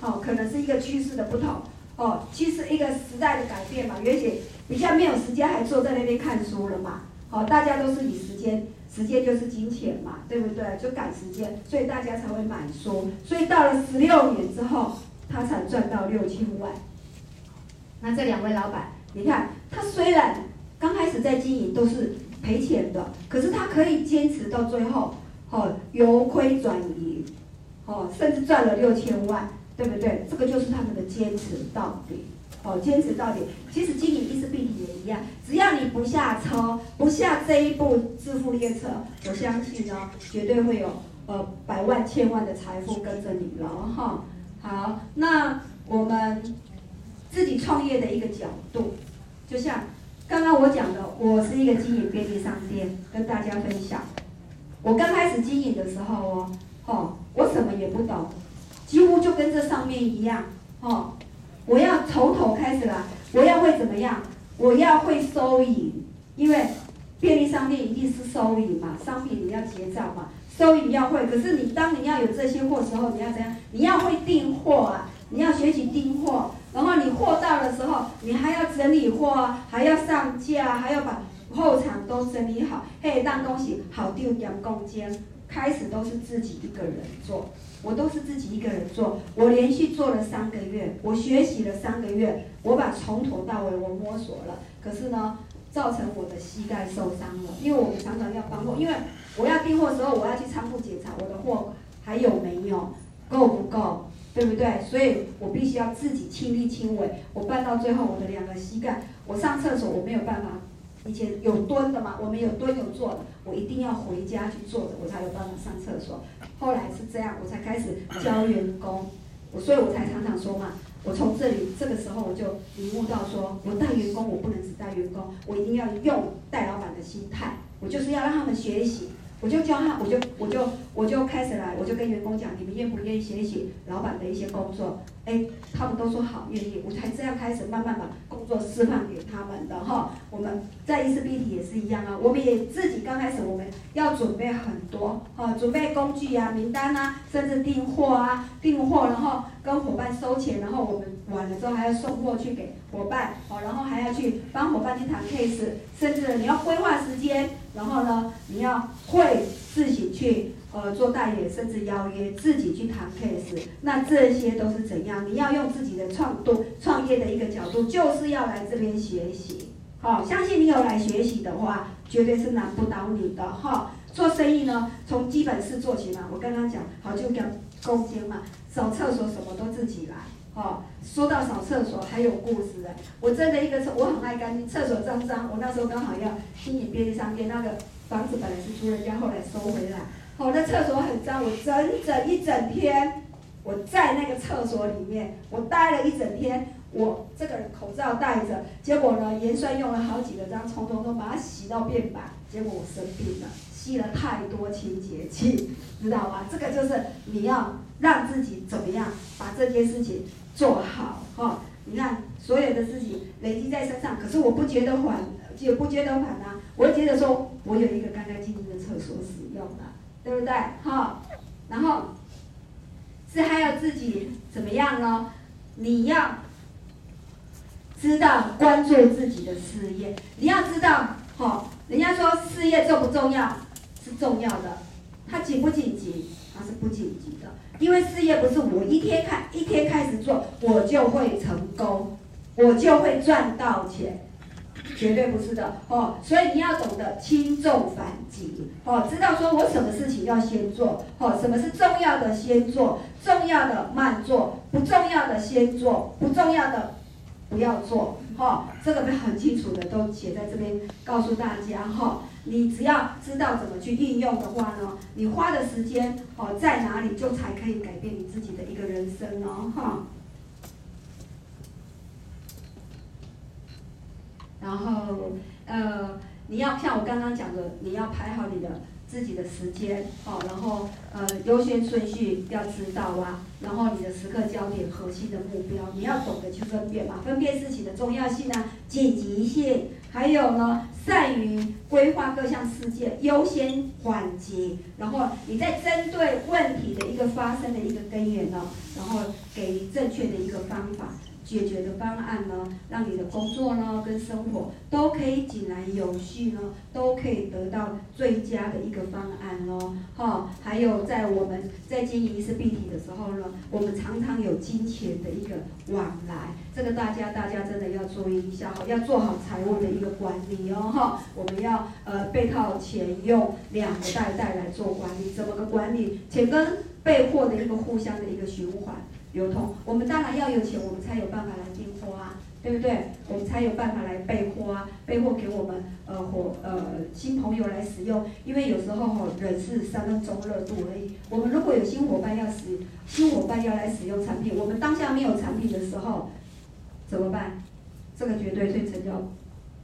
哦，可能是一个趋势的不同，哦，其实一个时代的改变嘛，而且比较没有时间还坐在那边看书了嘛，好，大家都是以时间。时间就是金钱嘛，对不对？就赶时间，所以大家才会买书。所以到了十六年之后，他才赚到六千万。那这两位老板，你看他虽然刚开始在经营都是赔钱的，可是他可以坚持到最后，哦，由亏转盈，哦，甚至赚了六千万，对不对？这个就是他们的坚持到底。哦，坚持到底。其实经营意式必体也一样，只要你不下车，不下这一部致富列车，我相信呢，绝对会有呃百万千万的财富跟着你了哈。好，那我们自己创业的一个角度，就像刚刚我讲的，我是一个经营便利商店，跟大家分享。我刚开始经营的时候哦，哦，我什么也不懂，几乎就跟这上面一样，哦。我要从头开始啦，我要会怎么样？我要会收银，因为便利商店一定是收银嘛，商品你要结账嘛，收银要会。可是你当你要有这些货时候，你要怎样？你要会订货啊，你要学习订货，然后你货到的时候，你还要整理货啊，还要上架，还要把后场都整理好，嘿，让东西好丢两公斤。开始都是自己一个人做。我都是自己一个人做，我连续做了三个月，我学习了三个月，我把从头到尾我摸索了。可是呢，造成我的膝盖受伤了。因为我们常常要搬货，因为我要订货的时候，我要去仓库检查我的货还有没有，够不够，对不对？所以我必须要自己亲力亲为。我搬到最后，我的两个膝盖，我上厕所我没有办法。以前有蹲的嘛，我们有蹲有坐的，我一定要回家去坐着，我才有办法上厕所。后来是这样，我才开始教员工，我所以我才常常说嘛，我从这里这个时候我就领悟到说，我带员工我不能只带员工，我一定要用带老板的心态，我就是要让他们学习。我就教他，我就我就我就开始来，我就跟员工讲，你们愿不愿意学习老板的一些工作？哎，他们都说好，愿意。我才这样开始慢慢把做示范给他们的哈。我们在 ISBT 也是一样啊，我们也自己刚开始我们要准备很多哈，准备工具啊、名单啊，甚至订货啊、订货，然后跟伙伴收钱，然后我们完了之后还要送货去给伙伴，哦，然后还要去帮伙伴去谈 case，甚至你要规划时间。然后呢，你要会自己去呃做代理，甚至邀约，自己去谈 case，那这些都是怎样？你要用自己的创度创业的一个角度，就是要来这边学习。好、相信你有来学习的话，绝对是难不倒你的哈、做生意呢，从基本事做起嘛。我刚刚讲，好就讲攻坚嘛，扫厕所什么都自己来。哦，说到扫厕所还有故事，我真的一个厕，我很爱干净，厕所脏脏，我那时候刚好要经营便利商店，那个房子本来是租人家，后来收回来。好、哦，那厕所很脏，我整整一整天，我在那个厕所里面，我待了一整天，我这个口罩戴着，结果呢，盐酸用了好几个张，从头都把它洗到变白，结果我生病了，吸了太多清洁剂，知道吗？这个就是你要让自己怎么样把这件事情。做好哈、哦，你看所有的事情累积在身上，可是我不觉得缓，就不觉得缓啊，我觉得说我有一个干干净净的厕所使用了，对不对？哈、然后是还要自己怎么样呢？你要知道关注自己的事业，你要知道，哈、人家说事业重不重要？是重要的，它紧不紧急？它是不紧急的。因为事业不是我一天开一天开始做，我就会成功，我就会赚到钱，绝对不是的哦。所以你要懂得轻重缓急哦，知道说我什么事情要先做哦，什么是重要的先做，重要的慢做，不重要的先做，不重要的不要做哦。这个很清楚的都写在这边，告诉大家哈。你只要知道怎么去运用的话呢，你花的时间哦在哪里，就才可以改变你自己的一个人生哦哈。然后呃，你要像我刚刚讲的，你要排好你的自己的时间哦，然后呃优先顺序要知道啊，然后你的时刻焦点、核心的目标，你要懂得去分辨嘛，分辨事情的重要性啊、紧急性。还有呢，善于规划各项事件，优先缓急，然后你在针对问题的一个发生的一个根源呢，然后给予正确的一个方法。解决的方案呢，让你的工作呢跟生活都可以井然有序呢，都可以得到最佳的一个方案哦。哈，还有在我们在经营 ISBT 的时候呢，我们常常有金钱的一个往来，这个大家大家真的要注意一下哈，要做好财务的一个管理哦。哈，我们要呃被套钱用两个袋袋来做管理，怎么个管理？钱跟备货的一个互相的一个循环。流通，我们当然要有钱，我们才有办法来订货啊，对不对？我们才有办法来备货啊，备货给我们呃伙呃新朋友来使用。因为有时候哈，人是三分钟热度而已。我们如果有新伙伴要使新伙伴要来使用产品，我们当下没有产品的时候怎么办？这个绝对对成交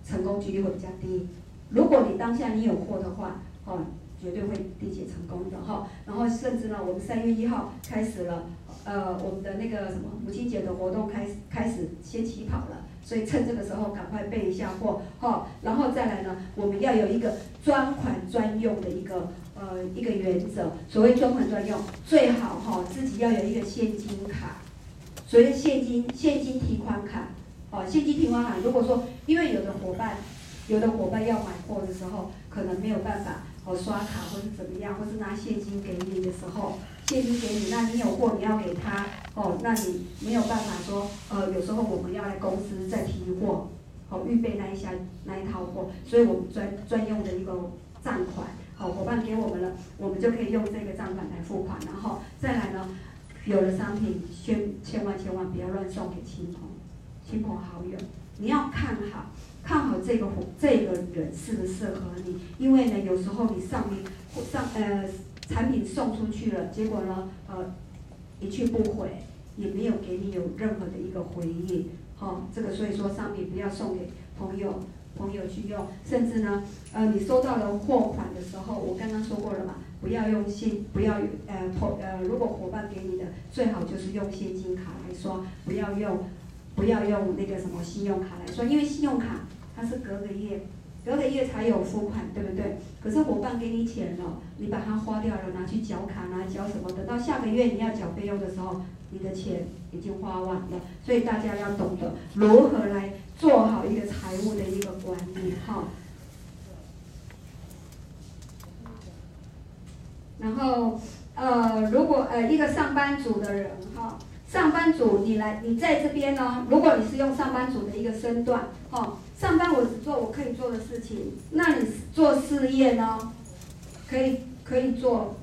成功几率会比较低。如果你当下你有货的话，哦，绝对会缔结成功的哈。然后甚至呢，我们三月一号开始了。呃，我们的那个什么母亲节的活动开始开始先起跑了，所以趁这个时候赶快备一下货，哈、哦，然后再来呢，我们要有一个专款专用的一个呃一个原则。所谓专款专用，最好哈、哦、自己要有一个现金卡，所谓现金现金提款卡，哦，现金提款卡。如果说因为有的伙伴，有的伙伴要买货的时候，可能没有办法哦刷卡或者怎么样，或是拿现金给你的时候。现金给你，那你有货你要给他哦，那你没有办法说，呃，有时候我们要来公司再提货，哦，好预备那一下那一套货，所以我们专专用的一个账款，好伙伴给我们了，我们就可以用这个账款来付款，然后再来呢，有的商品千千万千万不要乱送给亲朋亲朋好友，你要看好看好这个这个人适不适合你，因为呢有时候你上面上呃产品送出去了，结果呢呃一去不回。也没有给你有任何的一个回应，哈、哦，这个所以说商品不要送给朋友，朋友去用，甚至呢，呃，你收到了货款的时候，我刚刚说过了嘛，不要用现，不要呃投呃，如果伙伴给你的，最好就是用现金卡来刷，不要用，不要用那个什么信用卡来刷，因为信用卡它是隔个月，隔个月才有付款，对不对？可是伙伴给你钱了，你把它花掉了，拿去缴卡，拿缴什么等，到下个月你要缴费用的时候。你的钱已经花完了，所以大家要懂得如何来做好一个财务的一个管理哈。然后呃，如果呃一个上班族的人哈，上班族你来你在这边呢，如果你是用上班族的一个身段哈，上班我只做我可以做的事情，那你做事业呢，可以可以做。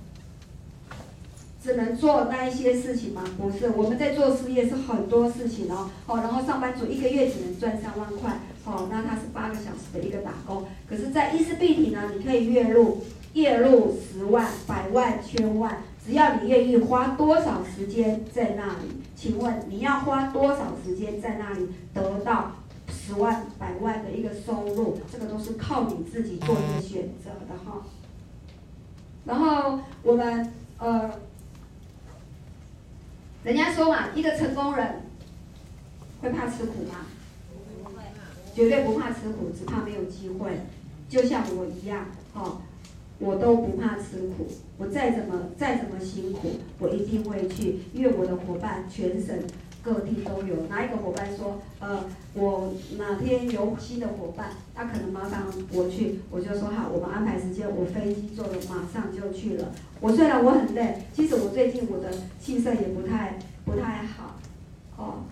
只能做那一些事情吗？不是，我们在做事业是很多事情哦。哦，然后上班族一个月只能赚三万块，哦，那他是八个小时的一个打工。可是，在伊丝碧媞呢，你可以月入月入十万、百万、千万，只要你愿意花多少时间在那里。请问你要花多少时间在那里得到十万、百万的一个收入？这个都是靠你自己做一个选择的哈。然后我们呃。人家说嘛，一个成功人会怕吃苦吗？绝对不怕吃苦，只怕没有机会。就像我一样，哦，我都不怕吃苦，我再怎么再怎么辛苦，我一定会去，因为我的伙伴全省各地都有。哪一个伙伴说，呃，我哪天有新的伙伴，他可能麻烦我去，我就说好，我们安排时间，我飞机坐了，马上就去了。我虽然我很累，其实我最近我的气色也不太不太好，哦，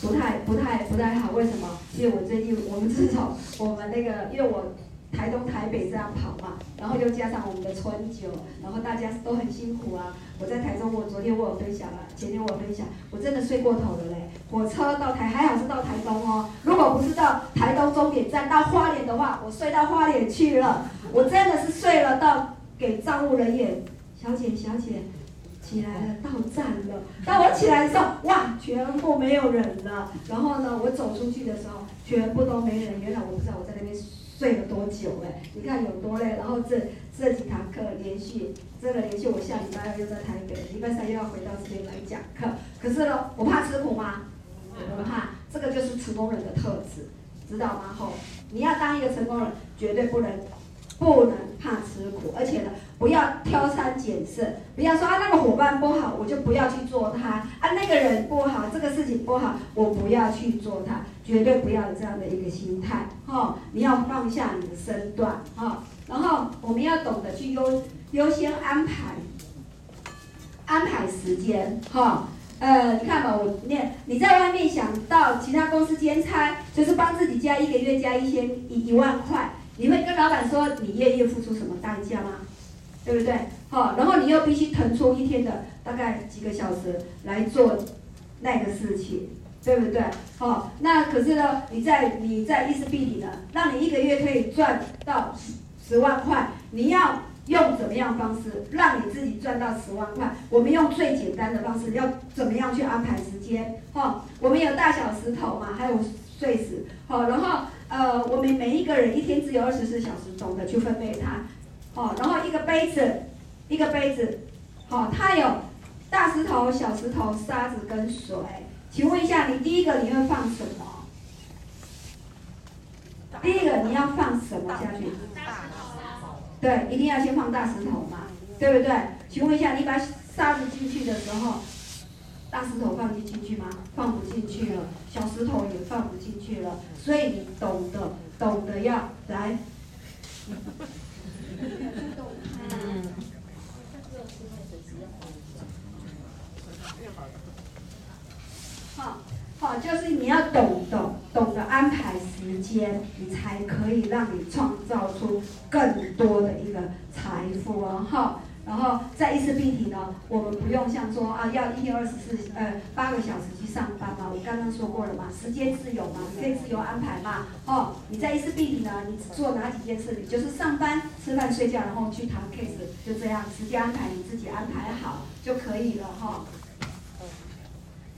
不太不太不太好。为什么？因为我最近我们自从我们那个，因为我台东台北这样跑嘛，然后又加上我们的春酒，然后大家都很辛苦啊。我在台中，我昨天我有分享了，前天我有分享，我真的睡过头了嘞。火车到台还好是到台东哦，如果不是到台东终点站到花莲的话，我睡到花莲去了，我真的是睡了到。给站务人员，小姐小姐，起来了，到站了。当我起来的时候，哇，全部没有人了。然后呢，我走出去的时候，全部都没人。原来我不知道我在那边睡了多久哎，你看有多累。然后这这几堂课连续，这个连续，我下礼拜二又在台北，礼拜三又要回到这边来讲课。可是呢，我怕吃苦吗？我不怕，这个就是成功人的特质，知道吗？吼，你要当一个成功人，绝对不能。不能怕吃苦，而且呢，不要挑三拣四，不要说啊那个伙伴不好，我就不要去做他啊那个人不好，这个事情不好，我不要去做他，绝对不要有这样的一个心态哈、哦。你要放下你的身段哈、哦，然后我们要懂得去优优先安排安排时间哈、呃，你看吧，我念你在外面想到其他公司兼差，就是帮自己加一个月加一千一一万块。你会跟老板说你愿意付出什么代价吗？对不对？好，然后你又必须腾出一天的大概几个小时来做那个事情，对不对？好，那可是呢，你在你在伊丝碧媞呢，让你一个月可以赚到十十万块，你要用怎么样方式让你自己赚到十万块？我们用最简单的方式，要怎么样去安排时间？哈，我们有大小石头嘛，还有碎石，好，然后。呃，我们每一个人一天只有二十四小时，懂得去分配它，哦，然后一个杯子，一个杯子，好、哦，它有大石头、小石头、沙子跟水。请问一下，你第一个你会放什么？第一个你要放什么下去？对，一定要先放大石头嘛，对不对？请问一下，你把沙子进去的时候。大石头放进进去吗？放不进去了，小石头也放不进去了，所以你懂得，懂得要来。好，好，就是你要懂懂懂得。安排时间，你才可以让你创造出更多的一个财富哦，哈。然后在意识并体呢，我们不用像说啊，要一天二十四呃八个小时去上班嘛。我刚刚说过了嘛，时间自由嘛，你可以自由安排嘛。哦，你在意识并体呢，你做哪几件事？你就是上班、吃饭、睡觉，然后去谈 case，就这样，时间安排你自己安排好就可以了哈。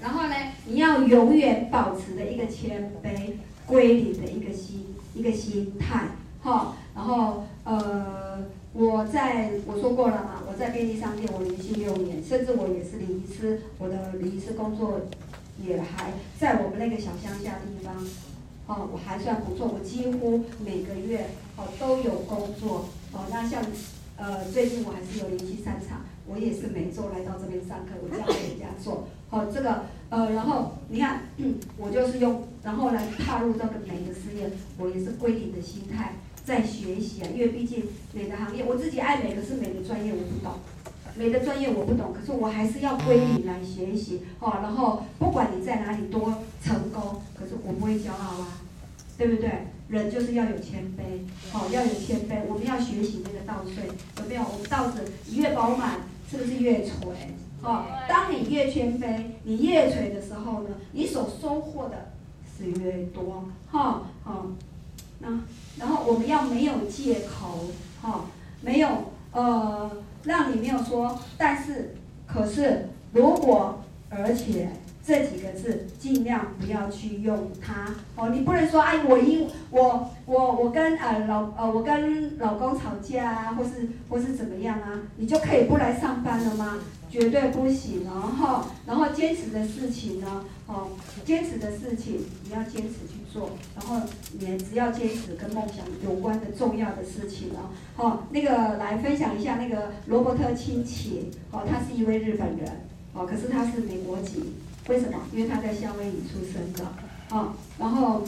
然后呢，你要永远保持的一个谦卑、归零的一个心、一个心态哈。然后呃。我在我说过了嘛，我在便利商店我连续六年，甚至我也是礼仪师，我的礼仪师工作也还在我们那个小乡下地方，哦，我还算不错，我几乎每个月哦都有工作，哦，那像呃最近我还是有连续三场，我也是每周来到这边上课，我教给人家做，哦、这个呃然后你看，我就是用然后来踏入这个美的事业，我也是归零的心态。在学习啊，因为毕竟美的行业，我自己爱美，可是美的专业我不懂，美的专业我不懂，可是我还是要归零来学习哦。然后不管你在哪里多成功，可是我不会骄傲啊，对不对？人就是要有谦卑，哦，要有谦卑。我们要学习那个稻穗，有没有？我们稻子越饱满，是不是越垂？哦，当你越谦卑，你越垂的时候呢，你所收获的是越多，哈、哦，好、哦。那，然后我们要没有借口，哈、哦，没有呃，让你没有说，但是，可是，如果，而且这几个字尽量不要去用它，哦，你不能说，哎，我因我我我跟呃老呃我跟老公吵架啊，或是或是怎么样啊，你就可以不来上班了吗？绝对不行然后，然后坚持的事情呢，哦，坚持的事情你要坚持去做，然后你只要坚持跟梦想有关的重要的事情哦，哦，那个来分享一下那个罗伯特清崎，哦，他是一位日本人，哦，可是他是美国籍，为什么？因为他在夏威夷出生的，哦，然后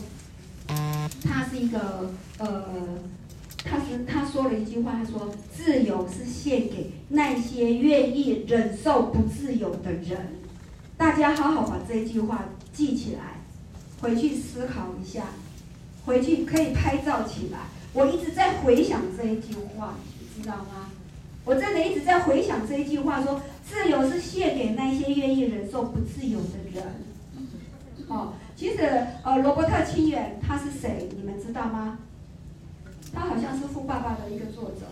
他是一个呃。他是他说了一句话，他说：“自由是献给那些愿意忍受不自由的人。”大家好好把这句话记起来，回去思考一下，回去可以拍照起来。我一直在回想这一句话，你知道吗？我真的一直在回想这一句话，说自由是献给那些愿意忍受不自由的人。哦，其实呃，罗伯特清源他是谁？你们知道吗？他好像是《富爸爸》的一个作者，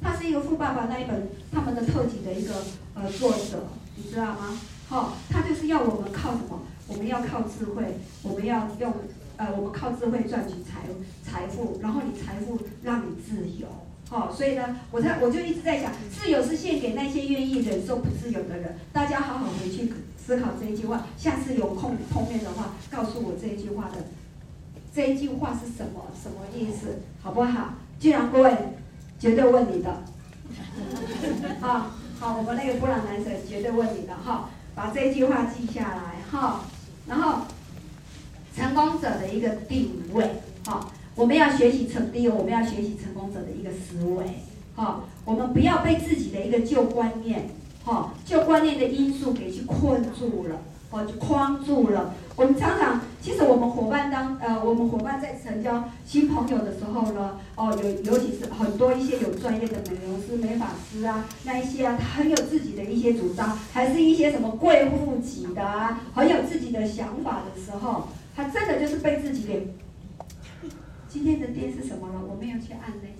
他是一个《富爸爸》那一本他们的特辑的一个呃作者，你知道吗？好、哦，他就是要我们靠什么？我们要靠智慧，我们要用呃，我们靠智慧赚取财财富，然后你财富让你自由。好、哦，所以呢，我在我就一直在想，自由是献给那些愿意忍受不自由的人。大家好好回去思考这一句话，下次有空碰面的话，告诉我这一句话的。这一句话是什么？什么意思？好不好？既然各位绝对问你的，啊，好，我们那个布朗男神绝对问你的哈，把这句话记下来哈。然后，成功者的一个定位哈，我们要学习成第一，我们要学习成功者的一个思维哈，我们不要被自己的一个旧观念哈，旧观念的因素给去困住了。哦，就框住了。我们常常，其实我们伙伴当呃，我们伙伴在成交新朋友的时候呢，哦，有尤其是很多一些有专业的美容师、美发师啊，那一些啊，他很有自己的一些主张，还是一些什么贵妇级的啊，很有自己的想法的时候，他真的就是被自己给。今天的店是什么了？我没有去按嘞。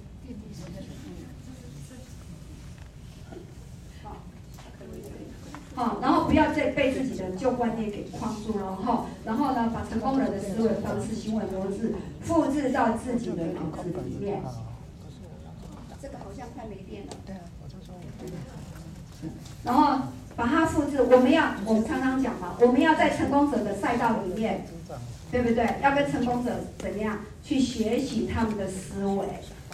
好，然后不要再被自己的旧观念给框住了哈。然后呢，把成功人的思维方式、行为模式复制到自己的脑子里面。这个好像快没电了。对啊，我就说。然后把它复制，我们要，我们常常讲嘛，我们要在成功者的赛道里面，对不对？要跟成功者怎么样去学习他们的思维。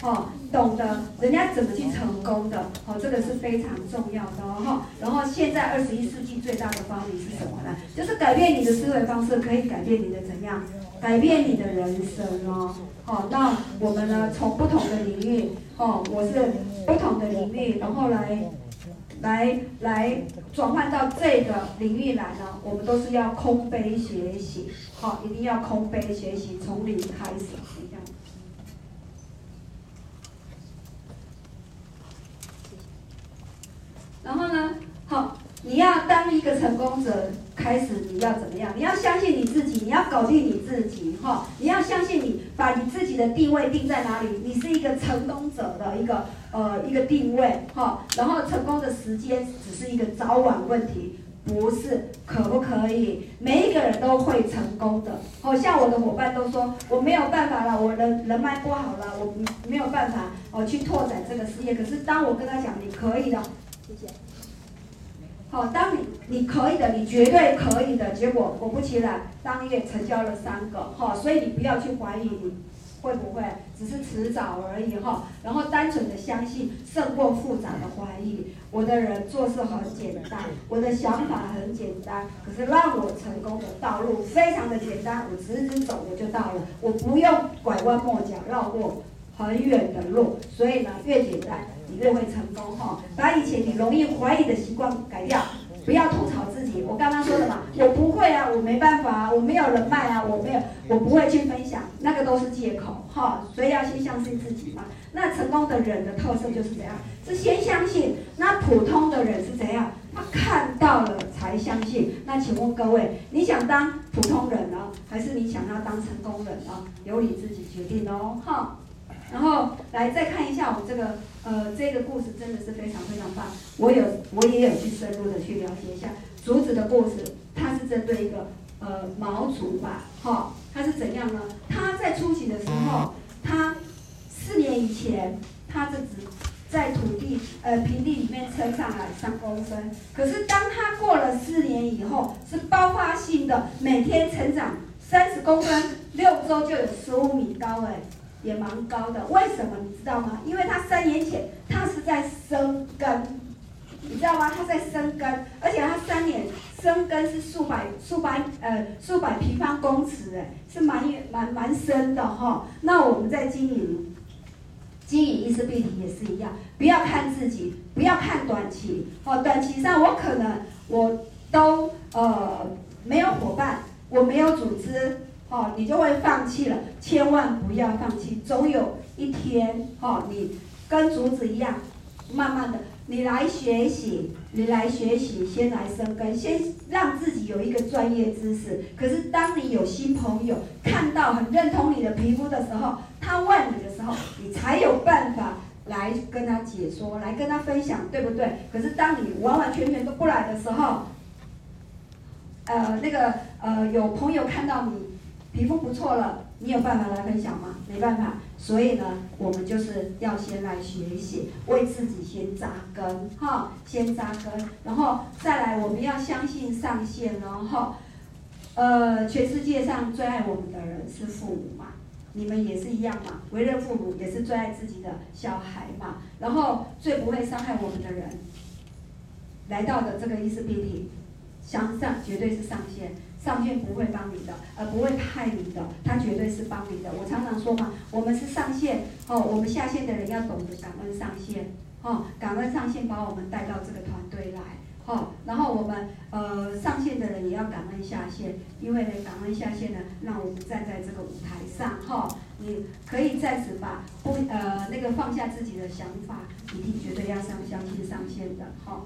哦，懂得人家怎么去成功的，哦，这个是非常重要的哦。然后现在二十一世纪最大的发明是什么呢？就是改变你的思维方式，可以改变你的怎样？改变你的人生哦。好，那我们呢，从不同的领域，哦，我是不同的领域，然后来来来转换到这个领域来呢，我们都是要空杯学习，好，一定要空杯学习，从零开始，这样。然后呢，好，你要当一个成功者，开始你要怎么样？你要相信你自己，你要搞定你自己，哈，你要相信你把你自己的定位定在哪里？你是一个成功者的一个呃一个定位，哈，然后成功的时间只是一个早晚问题，不是可不可以？每一个人都会成功的，好像我的伙伴都说我没有办法了，我的人脉不好了，我没有办法哦去拓展这个事业。可是当我跟他讲你可以的。谢谢。好，当你你可以的，你绝对可以的，结果果不其然，当月成交了三个，哈，所以你不要去怀疑你会不会，只是迟早而已，哈，然后单纯的相信胜过复杂的怀疑。我的人做事很简单，我的想法很简单，可是让我成功的道路非常的简单，我直直走我就到了，我不用拐弯抹角绕过很远的路，所以呢，越简单。你越会成功哈！把以前你容易怀疑的习惯改掉，不要吐槽自己。我刚刚说的嘛，我不会啊，我没办法啊，我没有人脉啊，我没有，我不会去分享，那个都是借口哈。所以要先相信自己嘛。那成功的人的特色就是怎样？是先相信。那普通的人是怎样？他看到了才相信。那请问各位，你想当普通人呢，还是你想要当成功人呢？由你自己决定哦，哈。然后来再看一下我们这个呃这个故事真的是非常非常棒，我有我也有去深入的去了解一下竹子的故事，它是针对一个呃毛竹吧，哈、它是怎样呢？它在初期的时候，它四年以前，它这只在土地呃平地里面撑上来三公分，可是当它过了四年以后，是爆发性的，每天成长三十公分，六周就有十五米高哎。也蛮高的，为什么你知道吗？因为它三年前它是在生根，你知道吗？它在生根，而且它三年生根是数百数百呃数百平方公尺，哎，是蛮远蛮蛮深的哈、那我们在经营经营伊丝碧媞也是一样，不要看自己，不要看短期哦，短期上我可能我都呃没有伙伴，我没有组织。哦，你就会放弃了，千万不要放弃，总有一天，哦，你跟竹子一样，慢慢的，你来学习，你来学习，先来生根，先让自己有一个专业知识。可是当你有新朋友看到很认同你的皮肤的时候，他问你的时候，你才有办法来跟他解说，来跟他分享，对不对？可是当你完完全全都不来的时候，呃，那个呃，有朋友看到你。皮肤不错了，你有办法来分享吗？没办法，所以呢，我们就是要先来学习，为自己先扎根，哈，先扎根，然后再来，我们要相信上线，然后，呃，全世界上最爱我们的人是父母嘛，你们也是一样嘛，为人父母也是最爱自己的小孩嘛，然后最不会伤害我们的人，来到的这个伊丝碧媞，向上绝对是上线。上线不会帮你的，呃，不会害你的，他绝对是帮你的。我常常说嘛，我们是上线，哦，我们下线的人要懂得感恩上线，哦，感恩上线把我们带到这个团队来，哦，然后我们呃上线的人也要感恩下线，因为呢感恩下线呢，让我们站在这个舞台上，哈、哦，你可以暂时把不呃那个放下自己的想法，一定绝对要上相信上线的，哈、哦。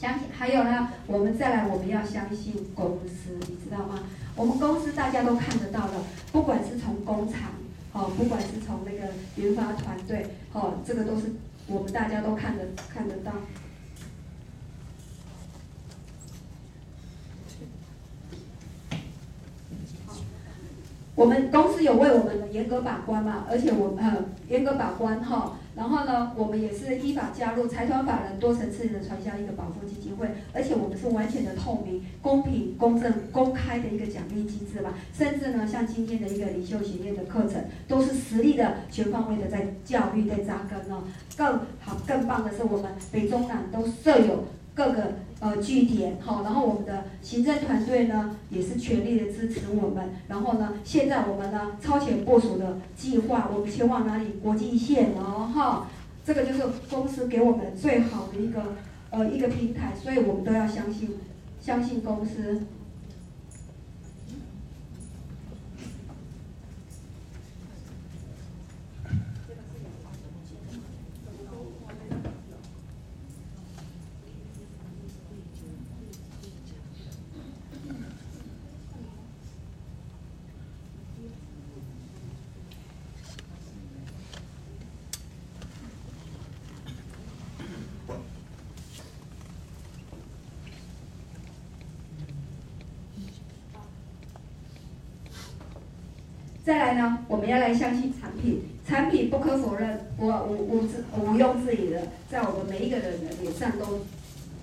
相信还有呢，我们再来，我们要相信公司，你知道吗？我们公司大家都看得到的，不管是从工厂，哦，不管是从那个研发团队，哦，这个都是我们大家都看得看得到。我们公司有为我们严格把关嘛，而且我们呃严格把关哈。然后呢，我们也是依法加入财团法人多层次的传销一个保护基金会，而且我们是完全的透明、公平、公正、公开的一个奖励机制嘛。甚至呢，像今天的一个领袖学院的课程，都是实力的全方位的在教育、在扎根哦。更好、更棒的是，我们北中南都设有各个呃据点，好，然后我们的行政团队呢也是全力的支持我们。然后呢，现在我们呢超前部署的计划，我们前往哪里？国际线哦，哈，这个就是公司给我们最好的一个呃一个平台，所以我们都要相信相信公司。再来呢，我们要来相信产品，产品不可否认，我无无自毋庸置疑的，在我们每一个人的脸上都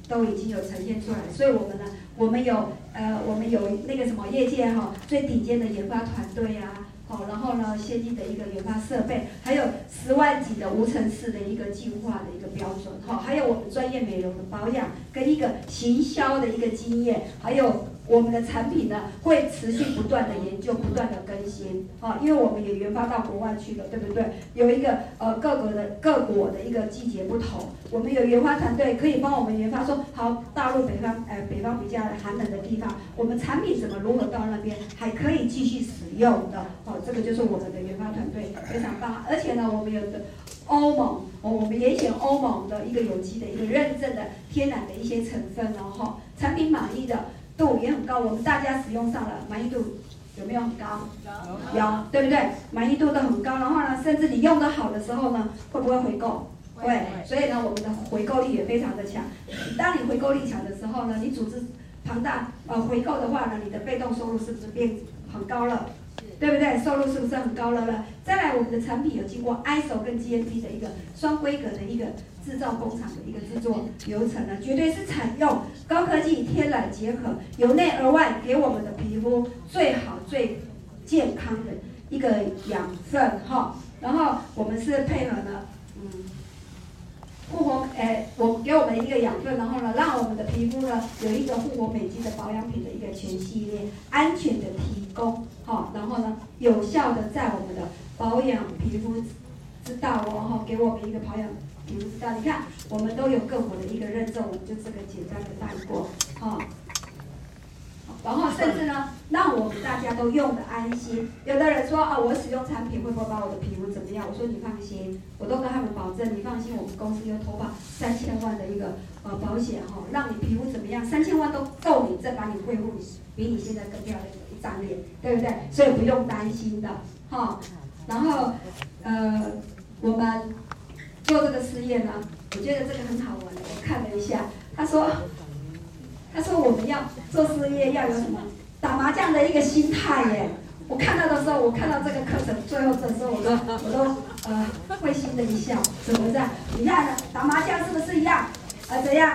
都已经有呈现出来。所以，我们呢，我们有呃，我们有那个什么业界哈最顶尖的研发团队啊，好，然后呢，先进的一个研发设备，还有十万级的无尘室的一个净化的一个标准，哈，还有我们专业美容的保养跟一个行销的一个经验，还有。我们的产品呢，会持续不断的研究，不断的更新，啊，因为我们也研发到国外去了，对不对？有一个呃各国的各国的一个季节不同，我们有研发团队可以帮我们研发说，好，大陆北方，呃，北方比较寒冷的地方，我们产品怎么如何到那边还可以继续使用的，哦，这个就是我们的研发团队非常棒，而且呢，我们有的欧盟，我们也选欧盟的一个有机的一个认证的天然的一些成分，然后产品满意的。度也很高，我们大家使用上了，满意度有没有很高？有，有，对不对？满意度都很高，然后呢，甚至你用得好的时候呢，会不会回购？会，所以呢，我们的回购率也非常的强。当你回购力强的时候呢，你组织庞大，呃，回购的话呢，你的被动收入是不是变很高了？对不对？收入是不是很高了呢？再来，我们的产品有经过 ISO 跟 GMP 的一个双规格的一个制造工厂的一个制作流程呢，绝对是采用高科技天然结合，由内而外给我们的皮肤最好最健康的一个养分哈。然后我们是配合了，复活，哎，我给我们一个养分，然后呢，让我们的皮肤呢有一个复活美肌的保养品的一个全系列，安全的提供，好，然后呢，有效的在我们的保养皮肤之道哦，哈，给我们一个保养皮肤之道。你看，我们都有各国的一个认证，我们就这个简单的带过，哈。然后甚至呢，让我们大家都用的安心。有的人说啊，我使用产品会不会把我的皮肤怎么样？我说你放心，我都跟他们保证，你放心，我们公司有投保三千万的一个呃保险哈，让你皮肤怎么样？三千万都够你再把你恢复比你现在更漂亮的一张脸，对不对？所以不用担心的哈。然后呃，我们做这个实验呢，我觉得这个很好玩，我看了一下，他说。他说：“我们要做事业，要有什么打麻将的一个心态耶。”我看到的时候，我看到这个课程最后的时候，我都我都呃会心的一笑。怎么这样？你看打麻将是不是一样？呃，怎样？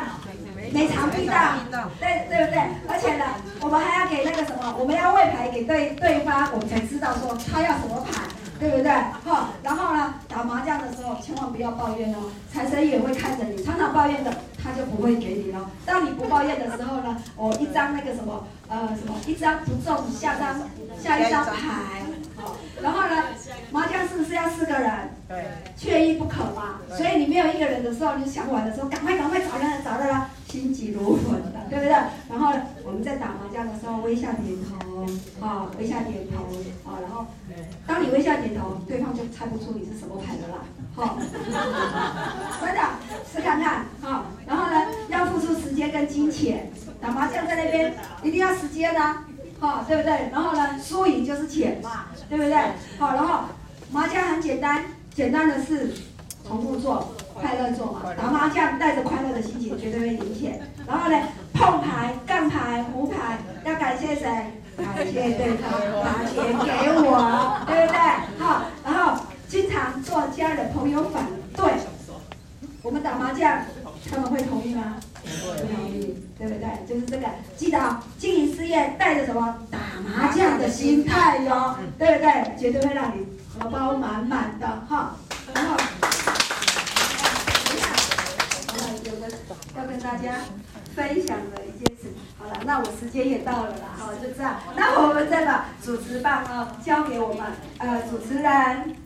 每场必到，对对不对？而且呢，我们还要给那个什么？我们要喂牌给对对方，我们才知道说他要什么牌，对不对？哈，然后呢，打麻将的时候千万不要抱怨哦，财神也会看着你，常常抱怨的。他就不会给你了。当你不抱怨的时候呢，我一张那个什么，呃，什么一张不中，下张下一张牌，好，然后呢，麻将是不是要四个人？对，缺一不可嘛。所以你没有一个人的时候，你想玩的时候，赶快赶快找人，找人啦，心急如焚的，对不对？然后我们在打麻将的时候，微笑点头，啊，微笑点头，啊，然后当你微笑点头，对方就猜不出你是什么牌的啦，好，真的，试看看，好。然后呢，要付出时间跟金钱，打麻将在那边一定要时间的，哈，对不对？然后呢，输赢就是钱嘛，对不对？好，然后麻将很简单，简单的事重复做，快乐做嘛。打麻将带着快乐的心情，绝对会赢钱。然后呢，碰牌、杠牌、胡牌，要感谢谁？感谢对方把钱给我，对不对？好，然后经常做家人朋友反对，我们打麻将。他们会同意吗？不同意，对不对？就是这个，记得经营事业带着什么打麻将的心态哟，对不对？绝对会让你荷包满满的哈。然后，等一下，好了，有个要跟大家分享的一件事。好了，那我时间也到了啦，好，就这样。那我们再把主持棒哦交给我们呃主持人。